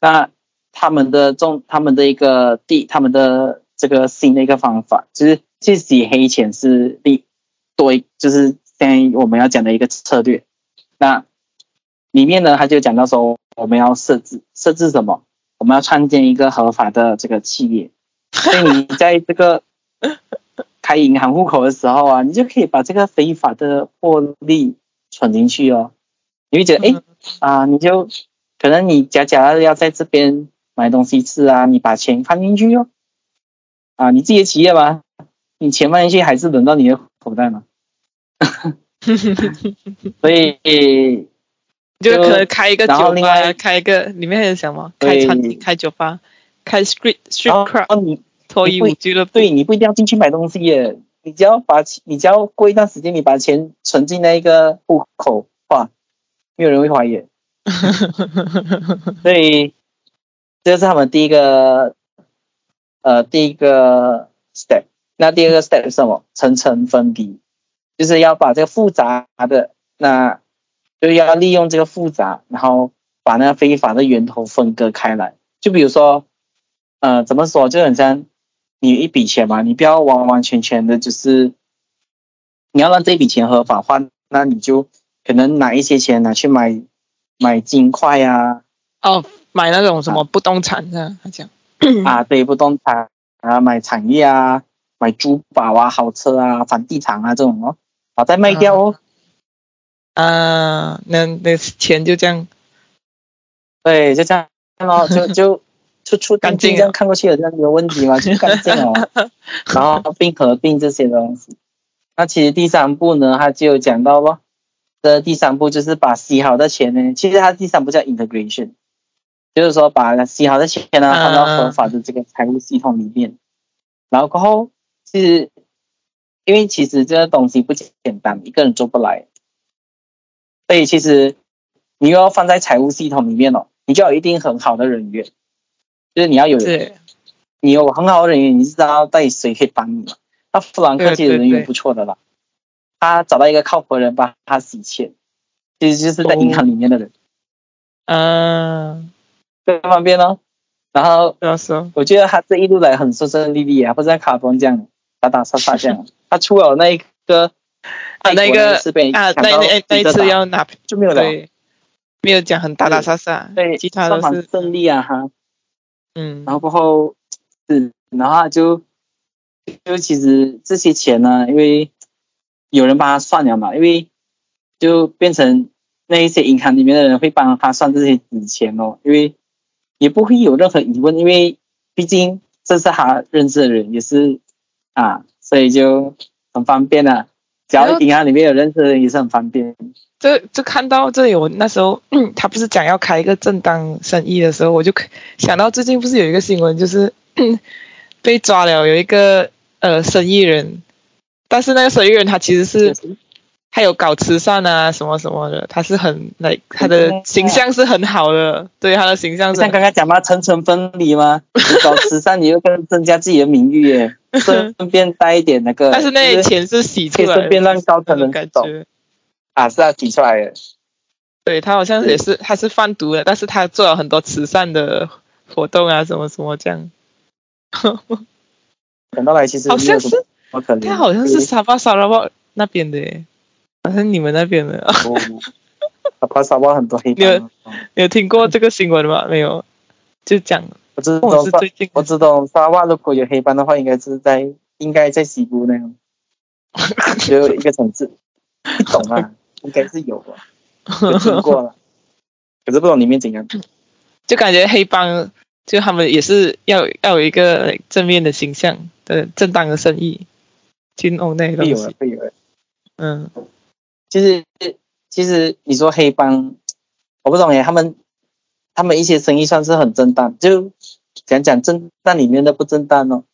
那他们的中他们的一个地他们的这个新的一个方法，就是去洗黑钱是第多一就是现在我们要讲的一个策略。那里面呢，他就讲到说我们要设置设置什么？我们要创建一个合法的这个企业，所以你在这个开银行户口的时候啊，你就可以把这个非法的获利存进去哦。你会觉得，哎嗯啊，你就可能你假假的要在这边买东西吃啊，你把钱放进去哦。啊，你自己的企业吧，你钱放进去还是轮到你的口袋嘛。所以 就可能开一个酒吧，开一个里面还有什么？开餐厅、开酒吧、开 street street 后 club、你脱衣舞会俱乐部。对你不一定要进去买东西耶，你只要把钱，你只要过一段时间，你把钱存进那一个户口化，没有人会怀疑。所以这是他们第一个呃第一个 step。那第二个 step 是什么？层层分离，就是要把这个复杂的那就是要利用这个复杂，然后把那个非法的源头分割开来。就比如说，呃，怎么说？就很像你一笔钱嘛，你不要完完全全的，就是你要让这笔钱合法化，那你就可能拿一些钱拿去买买金块呀，哦，买那种什么不动产的，他讲啊，对，不动产啊，买产业啊，买珠宝啊，豪车啊，房地产啊这种哦，好再卖掉哦，啊，那那钱就这样，对，就这样咯，就 就出出干净啊这样看过去有这样有问题吗？就干净哦，然后并合并这些东西。那其实第三步呢，它就有讲到咯，这第三步就是把洗好的钱呢，其实它第三步叫 integration，就是说把洗好的钱呢啊放到合法的这个财务系统里面，然后过后其实因为其实这个东西不简单，一个人做不来，所以其实你又要放在财务系统里面哦，你就要有一定很好的人员，就是你要有对，你有很好的人员，你知道到底谁可以帮你嘛？那富兰克其实对对人缘对不错的啦，他找到一个靠谱的人帮他洗钱，其实就是在银行里面的人，嗯，更方便哦。然后我觉得他这一路来很顺顺利利啊，不是像卡通这样打打杀杀这样。他出了那一个啊那个啊，那那那一次要拿就没有了，没有讲很打打杀杀，对，其他都是胜利啊哈。嗯然后过后是，然后就就其实这些钱呢，因为有人帮他算了嘛，因为就变成那一些银行里面的人会帮他算这些纸钱哦，因为也不会有任何疑问，因为毕竟这是他认识的人，也是啊，所以就很方便啊。只要然后银行里面有认识的人，也是很方便。这这看到这里，我那时候、嗯、他不是讲要开一个正当生意的时候，我就想到最近不是有一个新闻，就是、被抓了有一个呃生意人，但是那个生意人他其实是他有搞慈善啊什么什么的，他是很那他的形象是很好的，对他的形象是像刚刚讲嘛，层层分离吗？你 搞慈善，你又更增加自己的名誉耶，顺便带一点那个。但是那就是些钱是洗出来的，顺便让高层人懂感觉。啊，是啊，提出来的。对他好像也是，他是贩毒的，但是他做了很多慈善的活动啊，什么什么这样。等到来其实好像是。他好像是沙巴沙拉巴那边的耶，好 像你们那边的。哦，沙巴沙巴很多黑你有。你有听过这个新闻吗？没有，就讲。我知我道是最近。我知道沙巴如果有黑帮的话，应该是在应该在西部那样，只有一个城市，不懂啊，应该是有吧，有听过了，可是不懂里面怎样。就感觉黑帮就他们也是要要有一个正面的形象的正当的生意，金融那些东会有的，，会有的。嗯，其实其实你说黑帮，我不懂诶，他们他们一些生意算是很正当，就讲讲正当里面的不正当哦，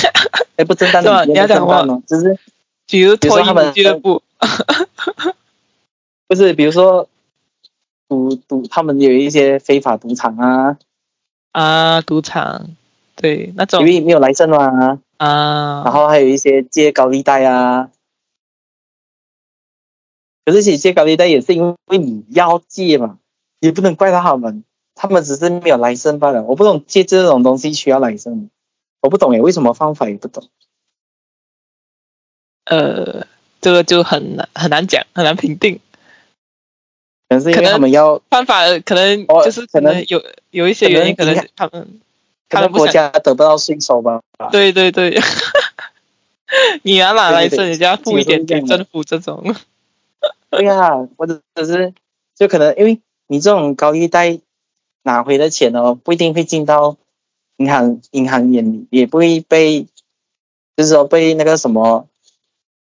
哎不正当是吧？里面的正当哦，就是比如脱衣比如说他们舞俱乐部，不是比如说赌赌他们有一些非法赌场啊，啊，赌场，对，那种。因为没有来证嘛，啊，然后还有一些借高利贷啊。可是其实借高利贷也是因为你要借嘛，也不能怪到他们，他们只是没有来生罢了。我不懂借这种东西需要来生，我不懂诶，为什么方法也不懂。呃，这个就很难很难讲，很难评定。可能是因为他们要，办法可能哦就是可能有有一些原因，可可能能他们他们国家得不到税收吧。对对对，你要拿来生，人家付一点给基本上是这样的政府这种。对呀、或者是就可能因为你这种高利贷拿回的钱哦，不一定会进到银行银行眼里，也不会被，就是说被那个什么，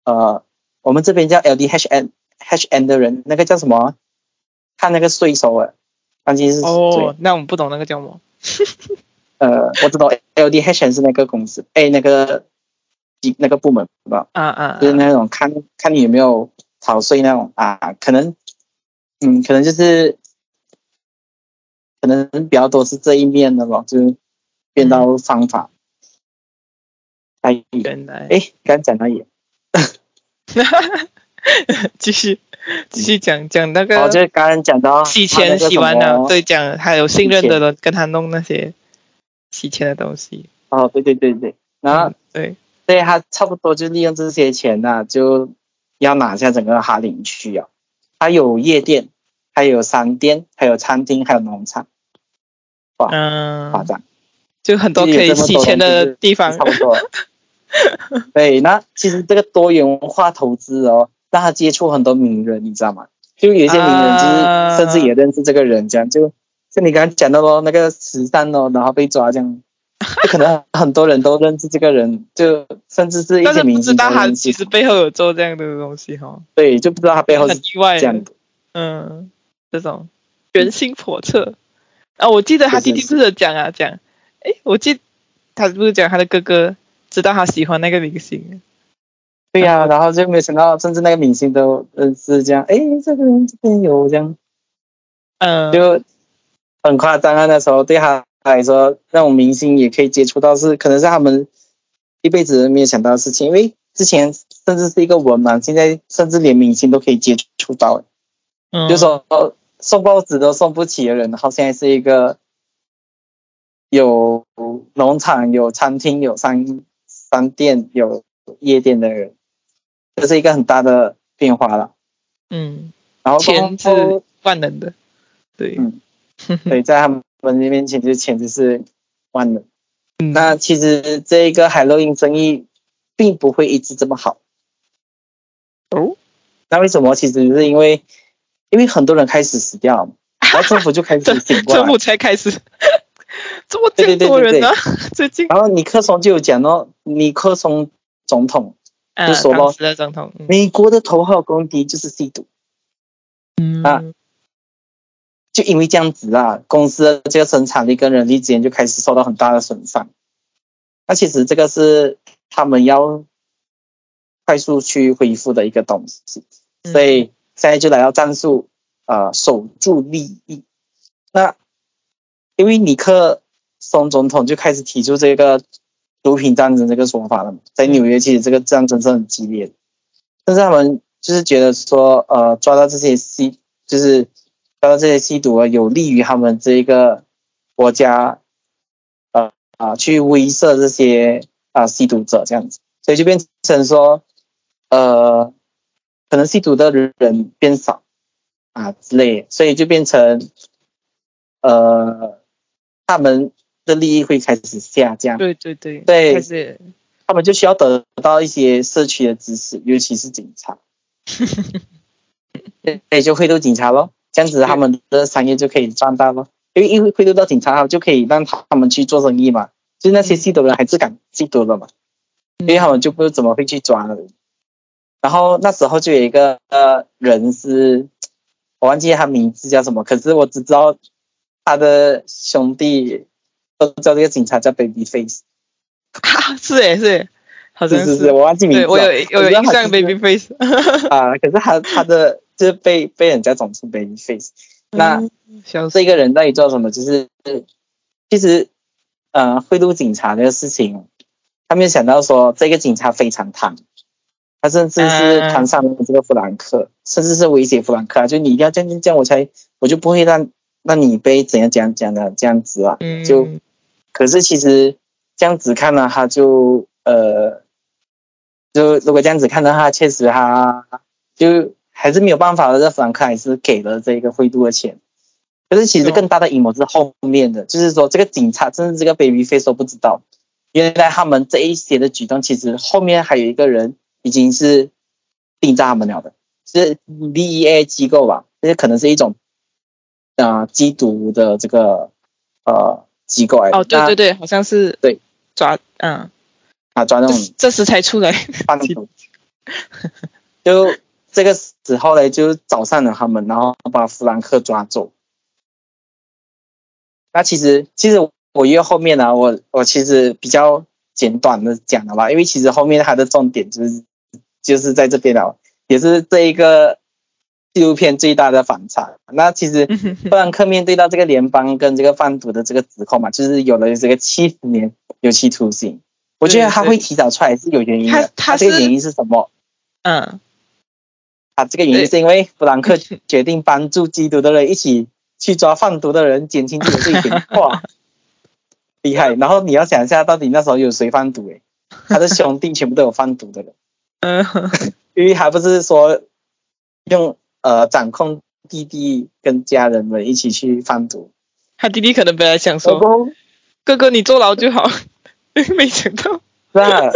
呃，我们这边叫 LDHN HN 的人，那个叫什么啊？看那个税收啊，关键是哦，那我们不懂那个叫什么。呃，我知道 LDHN 是那个公司，哎，那个那个部门吧，啊啊，就是那种看看你有没有逃税那种啊，可能嗯，可能就是可能比较多是这一面的咯，就是变到方法。哎，原来，哎，刚讲到也，继续继续讲讲那哦，个就是刚刚讲到洗钱洗完了，对，讲还有信任的人跟他弄那些洗钱的东西，哦，对对对对，然后嗯对，对他差不多就利用这些钱啊、就要拿下整个哈林区啊。它有夜店，还有商店，还有餐厅，还有农场，夸嗯，张。就很多可以洗钱的地方差，不多。对，那其实这个多元化投资哦，让他接触很多名人，你知道吗？就有一些名人就是、啊甚至也认识这个人，这样就像你刚刚讲到咯，那个慈善哦，然后被抓这样，就可能很多人都认识这个人，就甚至是一但是不知道他其实背后有做这样的东西哈，对，就不知道他背后是意外的这样的。嗯，这种人心叵测啊！我记得他弟弟是是不是讲啊讲，诶，我记他不是讲他的哥哥知道他喜欢那个明星，对呀、然后就没想到，甚至那个明星都认识这样，哎，这个人这边有这样。嗯，就很夸张啊！那时候对他来说，那种明星也可以接触到是，可能是他们一辈子没有想到的事情。因为之前甚至是一个文盲，现在甚至连明星都可以接触到。嗯就说送报纸都送不起的人，然后现在是一个有农场、有餐厅、有商商店、有夜店的人，这是一个很大的变化了。嗯，然后钱是万能的，对，嗯对，在他们面前，就钱就是万能。嗯那其实这一个海洛因生意并不会一直这么好。哦，那为什么？其实是因为，因为很多人开始死掉，然后政府就开始政醒过来政府。才开始，这么这对对对对么多人呢？最近然后尼克松就有讲哦，尼克松总统，就说咯当时的总统，美国的头号公敌就是吸毒。啊就因为这样子啊，公司的这个生产力跟人力资源就开始受到很大的损伤。那其实这个是他们要快速去恢复的一个东西，嗯所以现在就来到战术，呃，守住利益。那因为尼克松总统就开始提出这个毒品战争这个说法了嘛，在纽约其实这个战争是很激烈的，但是他们就是觉得说，呃，抓到这些吸，就是这些吸毒啊，有利于他们这一个国家，呃啊、去威慑这些啊、吸毒者这样子，所以就变成说，呃，可能吸毒的人变少啊之类，所以就变成，呃，他们的利益会开始下降，对对对，对。开始。他们就需要得到一些社区的支持，尤其是警察，对，就贿赂警察咯，这样子他们的商业就可以赚大咯。因为因为贿赂到警察，他就可以让他们去做生意嘛，就是那些吸毒人还是敢吸毒的嘛，因为他们就不怎么会去抓了。然后那时候就有一个呃人是，我忘记他名字叫什么，可是我只知道他的兄弟都叫这个警察叫 Baby Face，啊，是诶是诶，好像是。是是，我忘记名字。我有我有印象，Baby Face，啊，可是他他的就是被被人家总是 Baby Face。那嗯笑死，这个人到底做什么？就是其实呃贿赂警察这个事情，他没有想到说这个警察非常贪，他甚至是嗯贪上了这个弗兰克，甚至是威胁弗兰克啊，就你一定要这样这样，我才我就不会让让你被怎样怎样讲的这样子啊。嗯，就可是其实这样子看呢，他就呃，就如果这样子看的话，确实他就还是没有办法的。这弗兰克还是给了这个灰度的钱，可是其实更大的阴谋是后面的，就是说这个警察甚至这个 baby face 都不知道，原来他们这一些的举动，其实后面还有一个人已经是定在他们了的，是 DEA 机构吧，这可能是一种啊、呃缉毒的这个呃机构来的。哦，对那对对，好像是对。抓，嗯，啊，抓那种这这时才出来，贩毒，就这个时候呢，就找上了他们，然后把弗兰克抓走。那其实，其实我越后面呢、我我其实比较简短的讲了吧，因为其实后面它的重点就是就是在这边了，也是这一个纪录片最大的反差。那其实弗兰克面对到这个联邦跟这个贩毒的这个指控嘛，就是有了这个七十年有期徒刑。我觉得他会提早出来是有原因的。他这个原因是什么？嗯，他这个原因是因为弗兰克决定帮助缉毒的人一起去抓贩毒的人，减轻自己的罪行。哇，厉害！然后你要想一下，到底那时候有谁贩毒？诶，他的兄弟全部都有贩毒的人。嗯，因为还不是说用呃掌控弟弟跟家人们一起去贩毒。他弟弟可能本来想说：“哥哥，你坐牢就好。”没想到，是啊，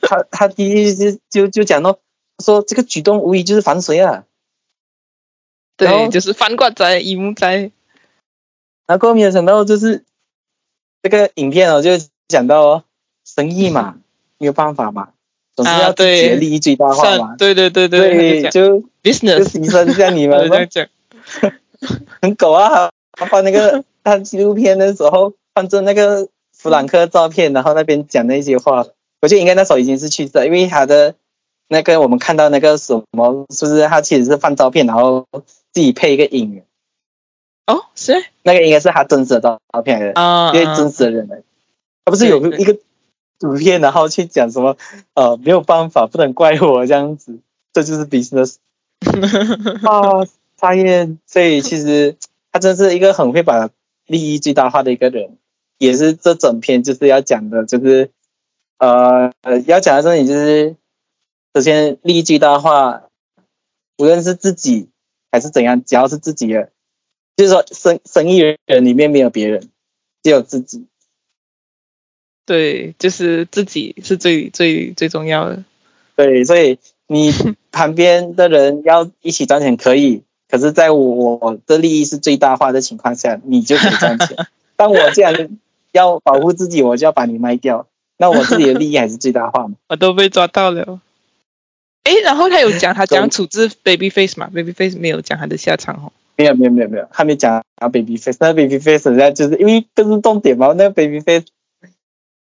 他他弟弟就就就讲到说这个举动无疑就是反水啊，对，就是反瓜仔、一木仔。然后没有想到就是这个影片哦，就讲到哦生意嘛，没有办法嘛，总是要自己的利益最大化嘛，对对对对，就 business 牺牲像你们 很狗啊，他放那个他纪录片的时候放着那个。弗兰克照片，然后那边讲那些话，我觉得应该那时候已经是去世，因为他的那个我们看到那个什么，是不是他其实是放照片，然后自己配一个音哦，是。那个应该是他真实的照照片啊，因为真实的人来，他不是有一个图片，然后去讲什么呃没有办法，不能怪我这样子，这就是 business 啊，发现所以其实他真是一个很会把利益最大化的一个人。也是这整篇就是要讲的，就是呃呃要讲的重点就是，首先利益最大化，无论是自己还是怎样，只要是自己的，就是说生生意人里面没有别人，只有自己。对，就是自己是最最最重要的。对，所以你旁边的人要一起赚钱可以，可是在我的利益是最大化的情况下，你就可以赚钱。但我既然。要保护自己，我就要把你卖掉。那我自己的利益还是最大化嘛？我都被抓到了。哎，然后他有讲他讲处置 baby face 嘛？baby face 没有讲他的下场哦。没有没有没有没有，他没讲啊 baby face。那 baby face 人家就是因为这是重点嘛？那个 baby face，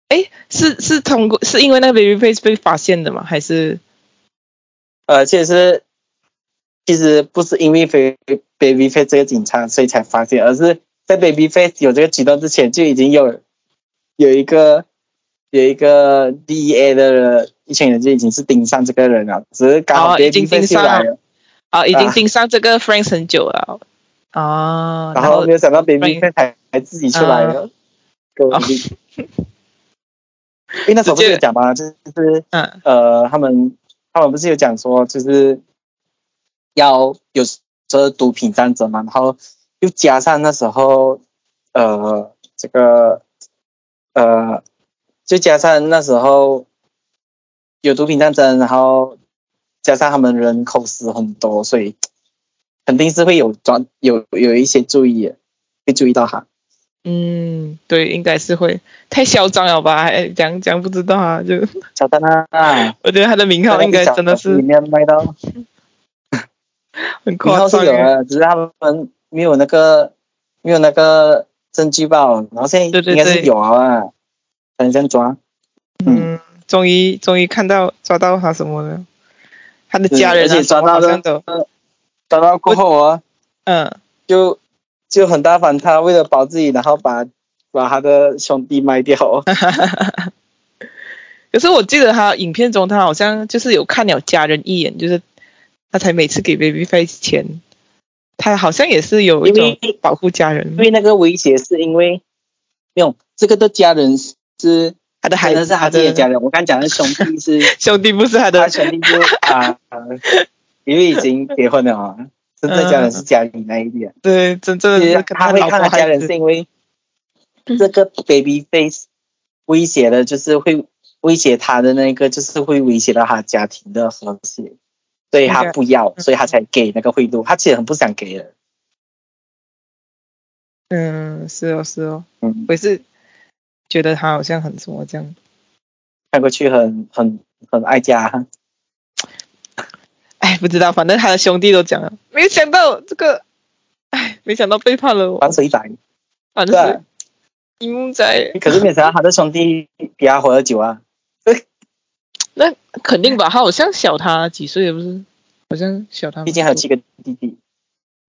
哎，是是通过是因为那个 baby face 被发现的吗？还是？呃，其实其实不是因为 baby face 这个警察所以才发现，而是。在 Baby Face 有这个举动之前，就已经有有一个有一个 DEA 的一群人就已经是盯上这个人了，只是刚好 Baby Face 来了，啊，已经盯上这个 Frank 很久了，哦，然后没有想到 Baby Face 还还自己出来了，够力，因为那时候不是有讲吗？就是嗯。呃，他们他们不是有讲说，就是要有这毒品战争嘛，然后。又加上那时候，呃，这个，呃，就加上那时候有毒品战争，然后加上他们人口死很多，所以肯定是会有抓有有一些注意，会注意到他。嗯，对，应该是会太嚣张了吧？讲讲不知道啊，就嚣张啊！我觉得他的名号应该真的是里面卖到很夸张，只是他们。没有那个，没有那个证据吧？然后现在应该是有啊，等下抓。嗯，终于终于看到抓到他什么了，他的家人啊，抓到的，抓到过后啊，嗯，就就很大反他，为了保自己，然后把把他的兄弟卖掉。可是我记得他影片中，他好像就是有看了家人一眼，就是他才每次给 baby face 钱。他好像也是有一种保护家人，因为那个威胁是因为，没有这个的家人是他的孩子是他自己的家人。我刚讲的兄弟是 兄弟，不是他的，他兄弟是啊，因为已经结婚了啊，真正家人是家里那一边。对，真正的他会看他家人是因为这个 baby face 威胁的，就是会威胁他的那个，就是会威胁到他家庭的和谐。所以他不要，所以他才给那个贿赂。他其实很不想给的。嗯，是哦，是哦。嗯，我是觉得他好像很什么这样，看过去很很很爱家。哎，不知道，反正他的兄弟都讲了，没想到这个，哎，没想到背叛了我。反水仔，反水，一木仔。可是没想到他的兄弟比他活得久啊。那肯定吧，他好像小他几岁，不是？好像小他们。毕竟还有七个弟弟，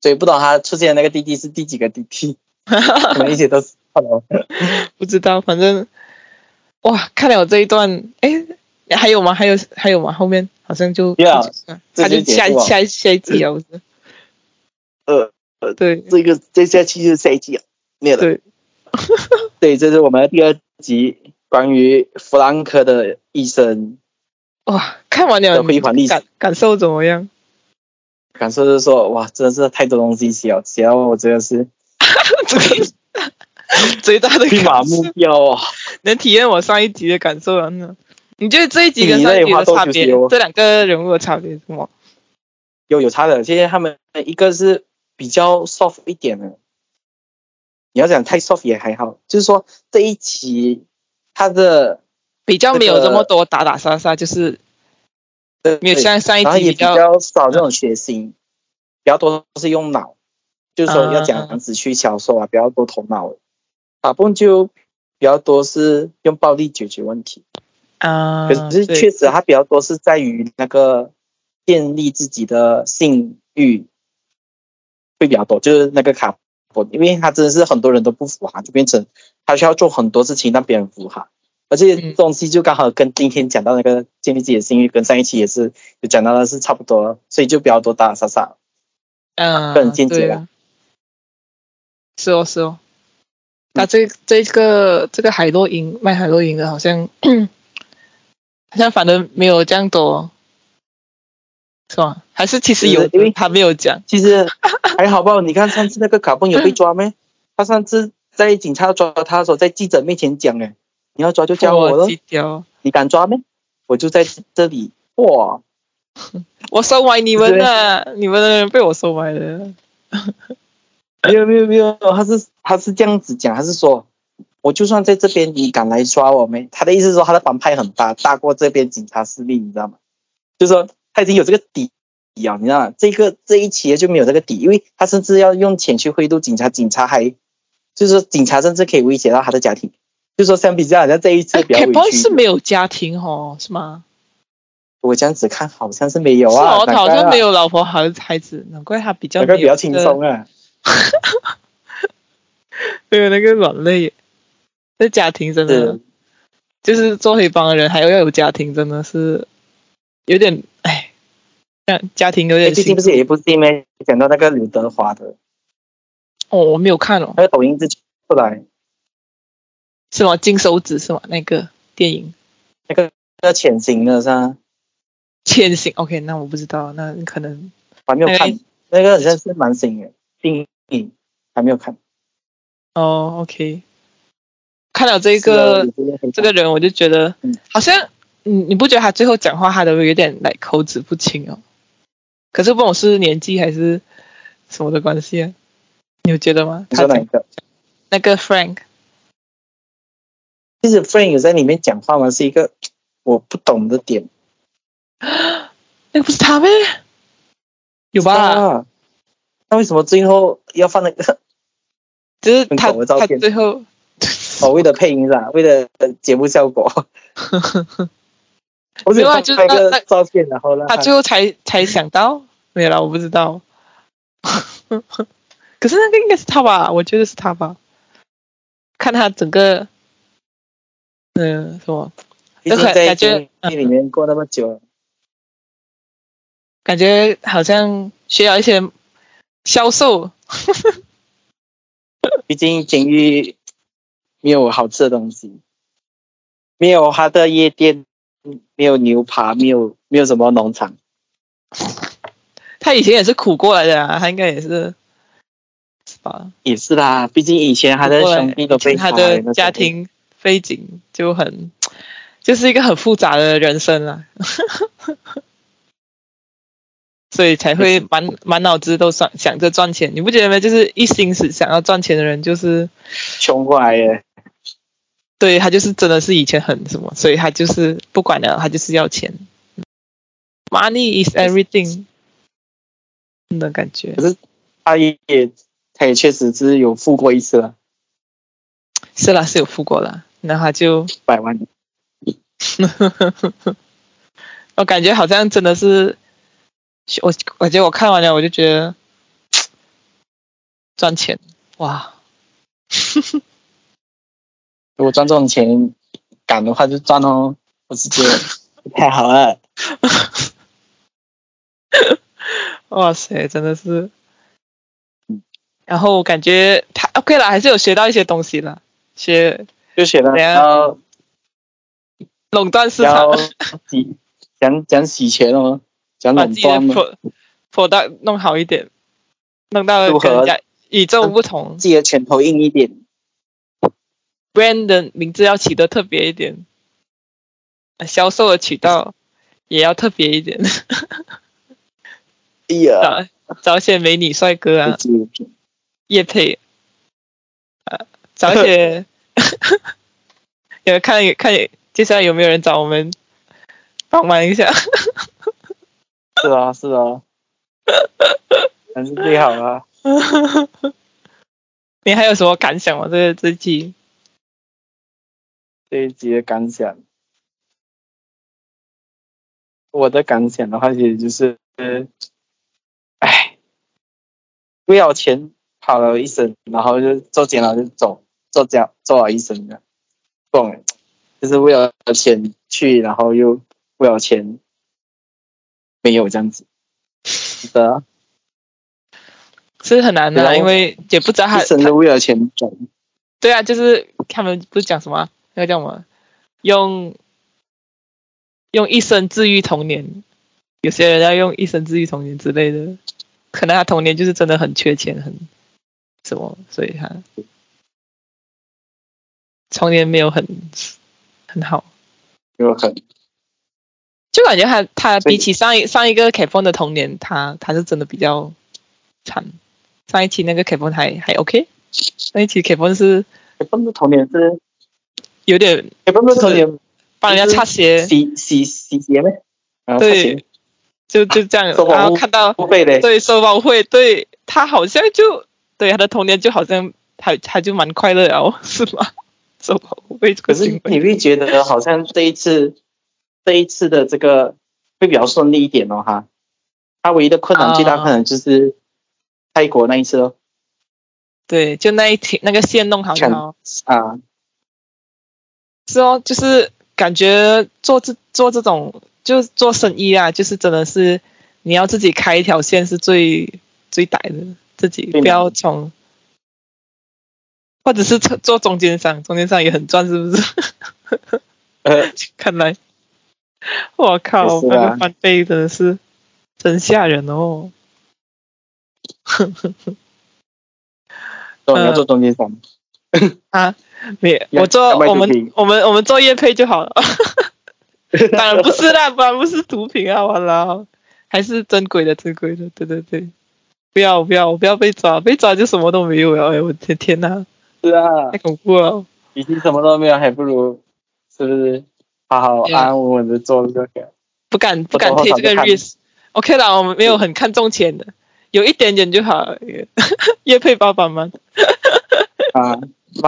所以不知道他出现的那个弟弟是第几个弟弟，可能一些都是。不知道，反正哇，看了我这一段，哎，还有吗？还有还有吗？后面好像就 Yeah，他就下下下一集了，不是？呃，对这个这下期就是下一季了，没有了。对，对，这是我们的第二集关于弗兰克的一生。哇，看完了的辉煌历史感感受怎么样？感受就是说，哇，真的是太多东西写了，写到我真的是 这个 最大的目标啊！能体验我上一集的感受了呢？你觉得这一集跟上一集的差别？这两个人物的差别是什么？有有差的，现在他们一个是比较 soft 一点的，你要讲太 soft 也还好，就是说这一集他的比较没有这么多打打杀杀，就是呃没有像上一然后也比集较较少这种血腥，比较多都是用脑，就是说要嗯讲子去销售啊，比较多头脑的，打蹦就比较多是用暴力解决问题。啊，可是确实，它比较多是在于那个建立自己的信誉会比较多，就是那个卡波，因为他真的是很多人都不服他，就变成他需要做很多事情让别人服他，而且嗯东西就刚好跟今天讲到那个建立自己的信誉，跟上一期也是有讲到的是差不多，所以就比较多打打杀杀。嗯，个人见解啦。是哦，是哦。那这这个这个海洛因卖海洛因的，好像 好像反正没有这样多，是吧？还是其实有因为他没有讲？其实还好吧，你看上次那个卡蹦有被抓没？他上次在警察抓他的时候，在记者面前讲，哎，你要抓就叫我咯。你敢抓没？我就在这里，哇！我收买你们了，你们的人被我收买了。没有没有没有，他是他是这样子讲，他是说，我就算在这边，你敢来抓我没？他的意思是说，他的帮派很大，大过这边警察势力，你知道吗？就是说他已经有这个底啊，你知道吗？这个这一期就没有这个底，因为他甚至要用钱去贿赂警察，警察还就是说警察甚至可以威胁到他的家庭，就是说相比之下，好像这一次哎比较委屈。是没有家庭哦，是吗？我这样子看好像是没有是啊，哦，他好像没有老婆孩孩子，难怪他比较比较轻松啊。没有那个软肋。那家庭真的，就是做黑帮的人，还要要有家庭，真的是有点哎，家家庭有点最近不是有一部戏咩？讲到那个刘德华的哦，我没有看哦，那个抖音之前出来。是吗？金手指是吗？那个电影那个那个潜行的是吧？潜行，OK，那我不知道，那可能我还没有看哎，那个好像是蛮新的电影，还没有看。哦，OK，看到这个啊这个人，我就觉得嗯好像，你，你不觉得他最后讲话他都有点来口齿不清哦？可是不懂是年纪还是什么的关系啊？你有觉得吗？他哪个？那个 Frank，其实 Frank 有在里面讲话吗？是一个我不懂的点。那个不是他呗？有吧？啊？那为什么最后要放那个？很就是他他最后，哦，为了配音是吧？为了节目效果。我只没有啊放那就是那那个照片，然后让他最后才才想到，没有啦，我不知道。可是那个应该是他吧？我觉得是他吧。看他整个，嗯、什么，毕竟在感觉监狱里面过那么久了，感觉好像需要一些销售。毕竟监狱没有好吃的东西，没有他的夜店，没有牛扒，没有没有什么农场。他以前也是苦过来的啊，他应该也是，是吧？也是啦，毕竟以前他的兄弟都被他的家，庭背景就很，就是一个很复杂的人生啦。所以才会满满脑子都想想着赚钱，你不觉得吗？就是一心是想要赚钱的人，就是穷过来耶。对他就是真的是以前很什么，所以他就是不管了，他就是要钱。Money is everything 的感觉可是他也他也确实是有付过一次了，是啦，是有付过了，然后他就百万。我感觉好像真的是我我觉得我看完了，我就觉得赚钱哇！如果赚这种钱敢的话就赚哦，我直接太好了。哇塞，真的是。然后感觉他 OK 了，还是有学到一些东西了，学就学了要垄断市场，讲讲洗钱哦，讲垄断嘛，破到弄好一点，弄到跟人家与众不同，自己的拳头硬一点，brand 的名字要起得特别一点，销售的渠道也要特别一点，哎呀，找找些美女帅哥啊。叶配，呃，找些，有看看接下来有没有人找我们帮忙一下？是啊，是啊，还是最好啊。你还有什么感想吗？这个这集，这一集的感想，我的感想的话，其实就是，哎，不要钱。跑了一生，然后就做监了就走，做家做了一生的，懂？就是为了钱去，然后又为了钱没有这样子，是的，是很难的，因为也不知道他真的为了钱走。对啊，就是他们不是讲什么那个叫什么，用用一生治愈童年，有些人要用一生治愈童年之类的，可能他童年就是真的很缺钱，很。什么？所以他童年没有很很好，有很，就感觉他他比起上一上一个 K 风的童年，他他是真的比较惨。上一期那个 K 风还还 OK，上一期 K 风是 K 风的童年是有点 K 风的童年帮人家擦鞋，洗洗洗鞋呗，对，就就这样，然后看到对收包会，对他好像就。对他的童年就好像他他就蛮快乐哦，是吗？收保护被可是你会觉得好像这一次这一次的这个会比较顺利一点哦哈。他唯一的困难最大可能就是泰国那一次哦。对，就那一天那个线弄好了啊。是哦，就是感觉做这做这种就是做生意啊，就是真的是你要自己开一条线是最最歹的。自己不要从，或者是做做中间商，中间商也很赚，是不是？呃，看来，我靠，那个翻倍真的是真吓人哦！呵呵呵，做 要做中间商啊？你我做我们我们我们做业配就好了。当然不是啦，不然不是毒品啊！完了，还是珍贵的，珍贵的，对对对。不要不要，我不要被抓，被抓就什么都没有了。哎，我的天哪！是啊，太恐怖了。已经什么都没有，还不如是不是好好安安稳稳的做这个？不敢不敢 take 这个 risk。OK 啦，我们没有很看重钱的，有一点点就好。叶 配爸爸吗？啊，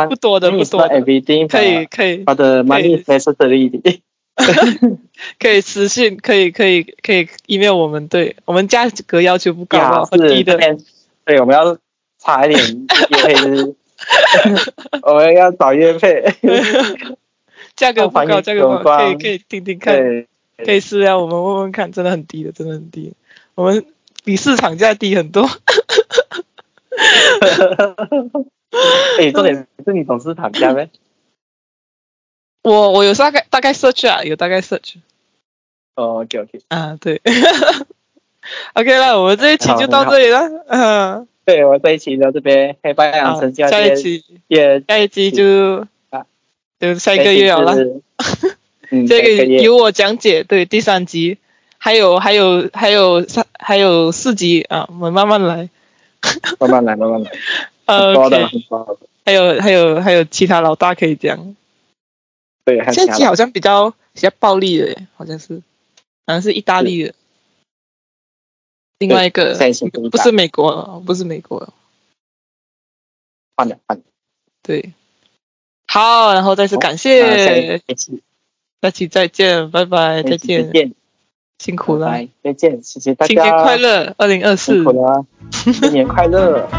不多的不多的，可以可以。他的 money necessary。可以私信，可以可以可以 email 我们，对我们价格要求不高，很低的。对，我们要差一点约配，我们要找约配，价格不高，价格不高，可以可以听听看，可以试下，我们问问看，真的很低的，真的很低，我们比市场价低很多。哎，重点是你董事长价 呗。我我有大概大概 search 啊，有大概 search。哦，OK OK。啊，对。OK 了，我们这一期就到这里了。嗯。对，我这一期到这边，黑白养成下一期也下一期就啊，就下一个月好了。这 个由我讲解，对，第三集，还有还有还有三还有四集啊，我们 慢慢来。慢慢来，慢慢来。呃，多的，还有还有还有其他老大可以讲。对这集好像比较比较暴力的，好像是，好像是意大利的，另外一个不是美国，不是美国，换了换了，对，好，然后再次感谢，下期再见，拜拜，再见。辛苦了，拜，再见，谢谢大家，新年快乐，二零二四。辛苦，了，新年快乐。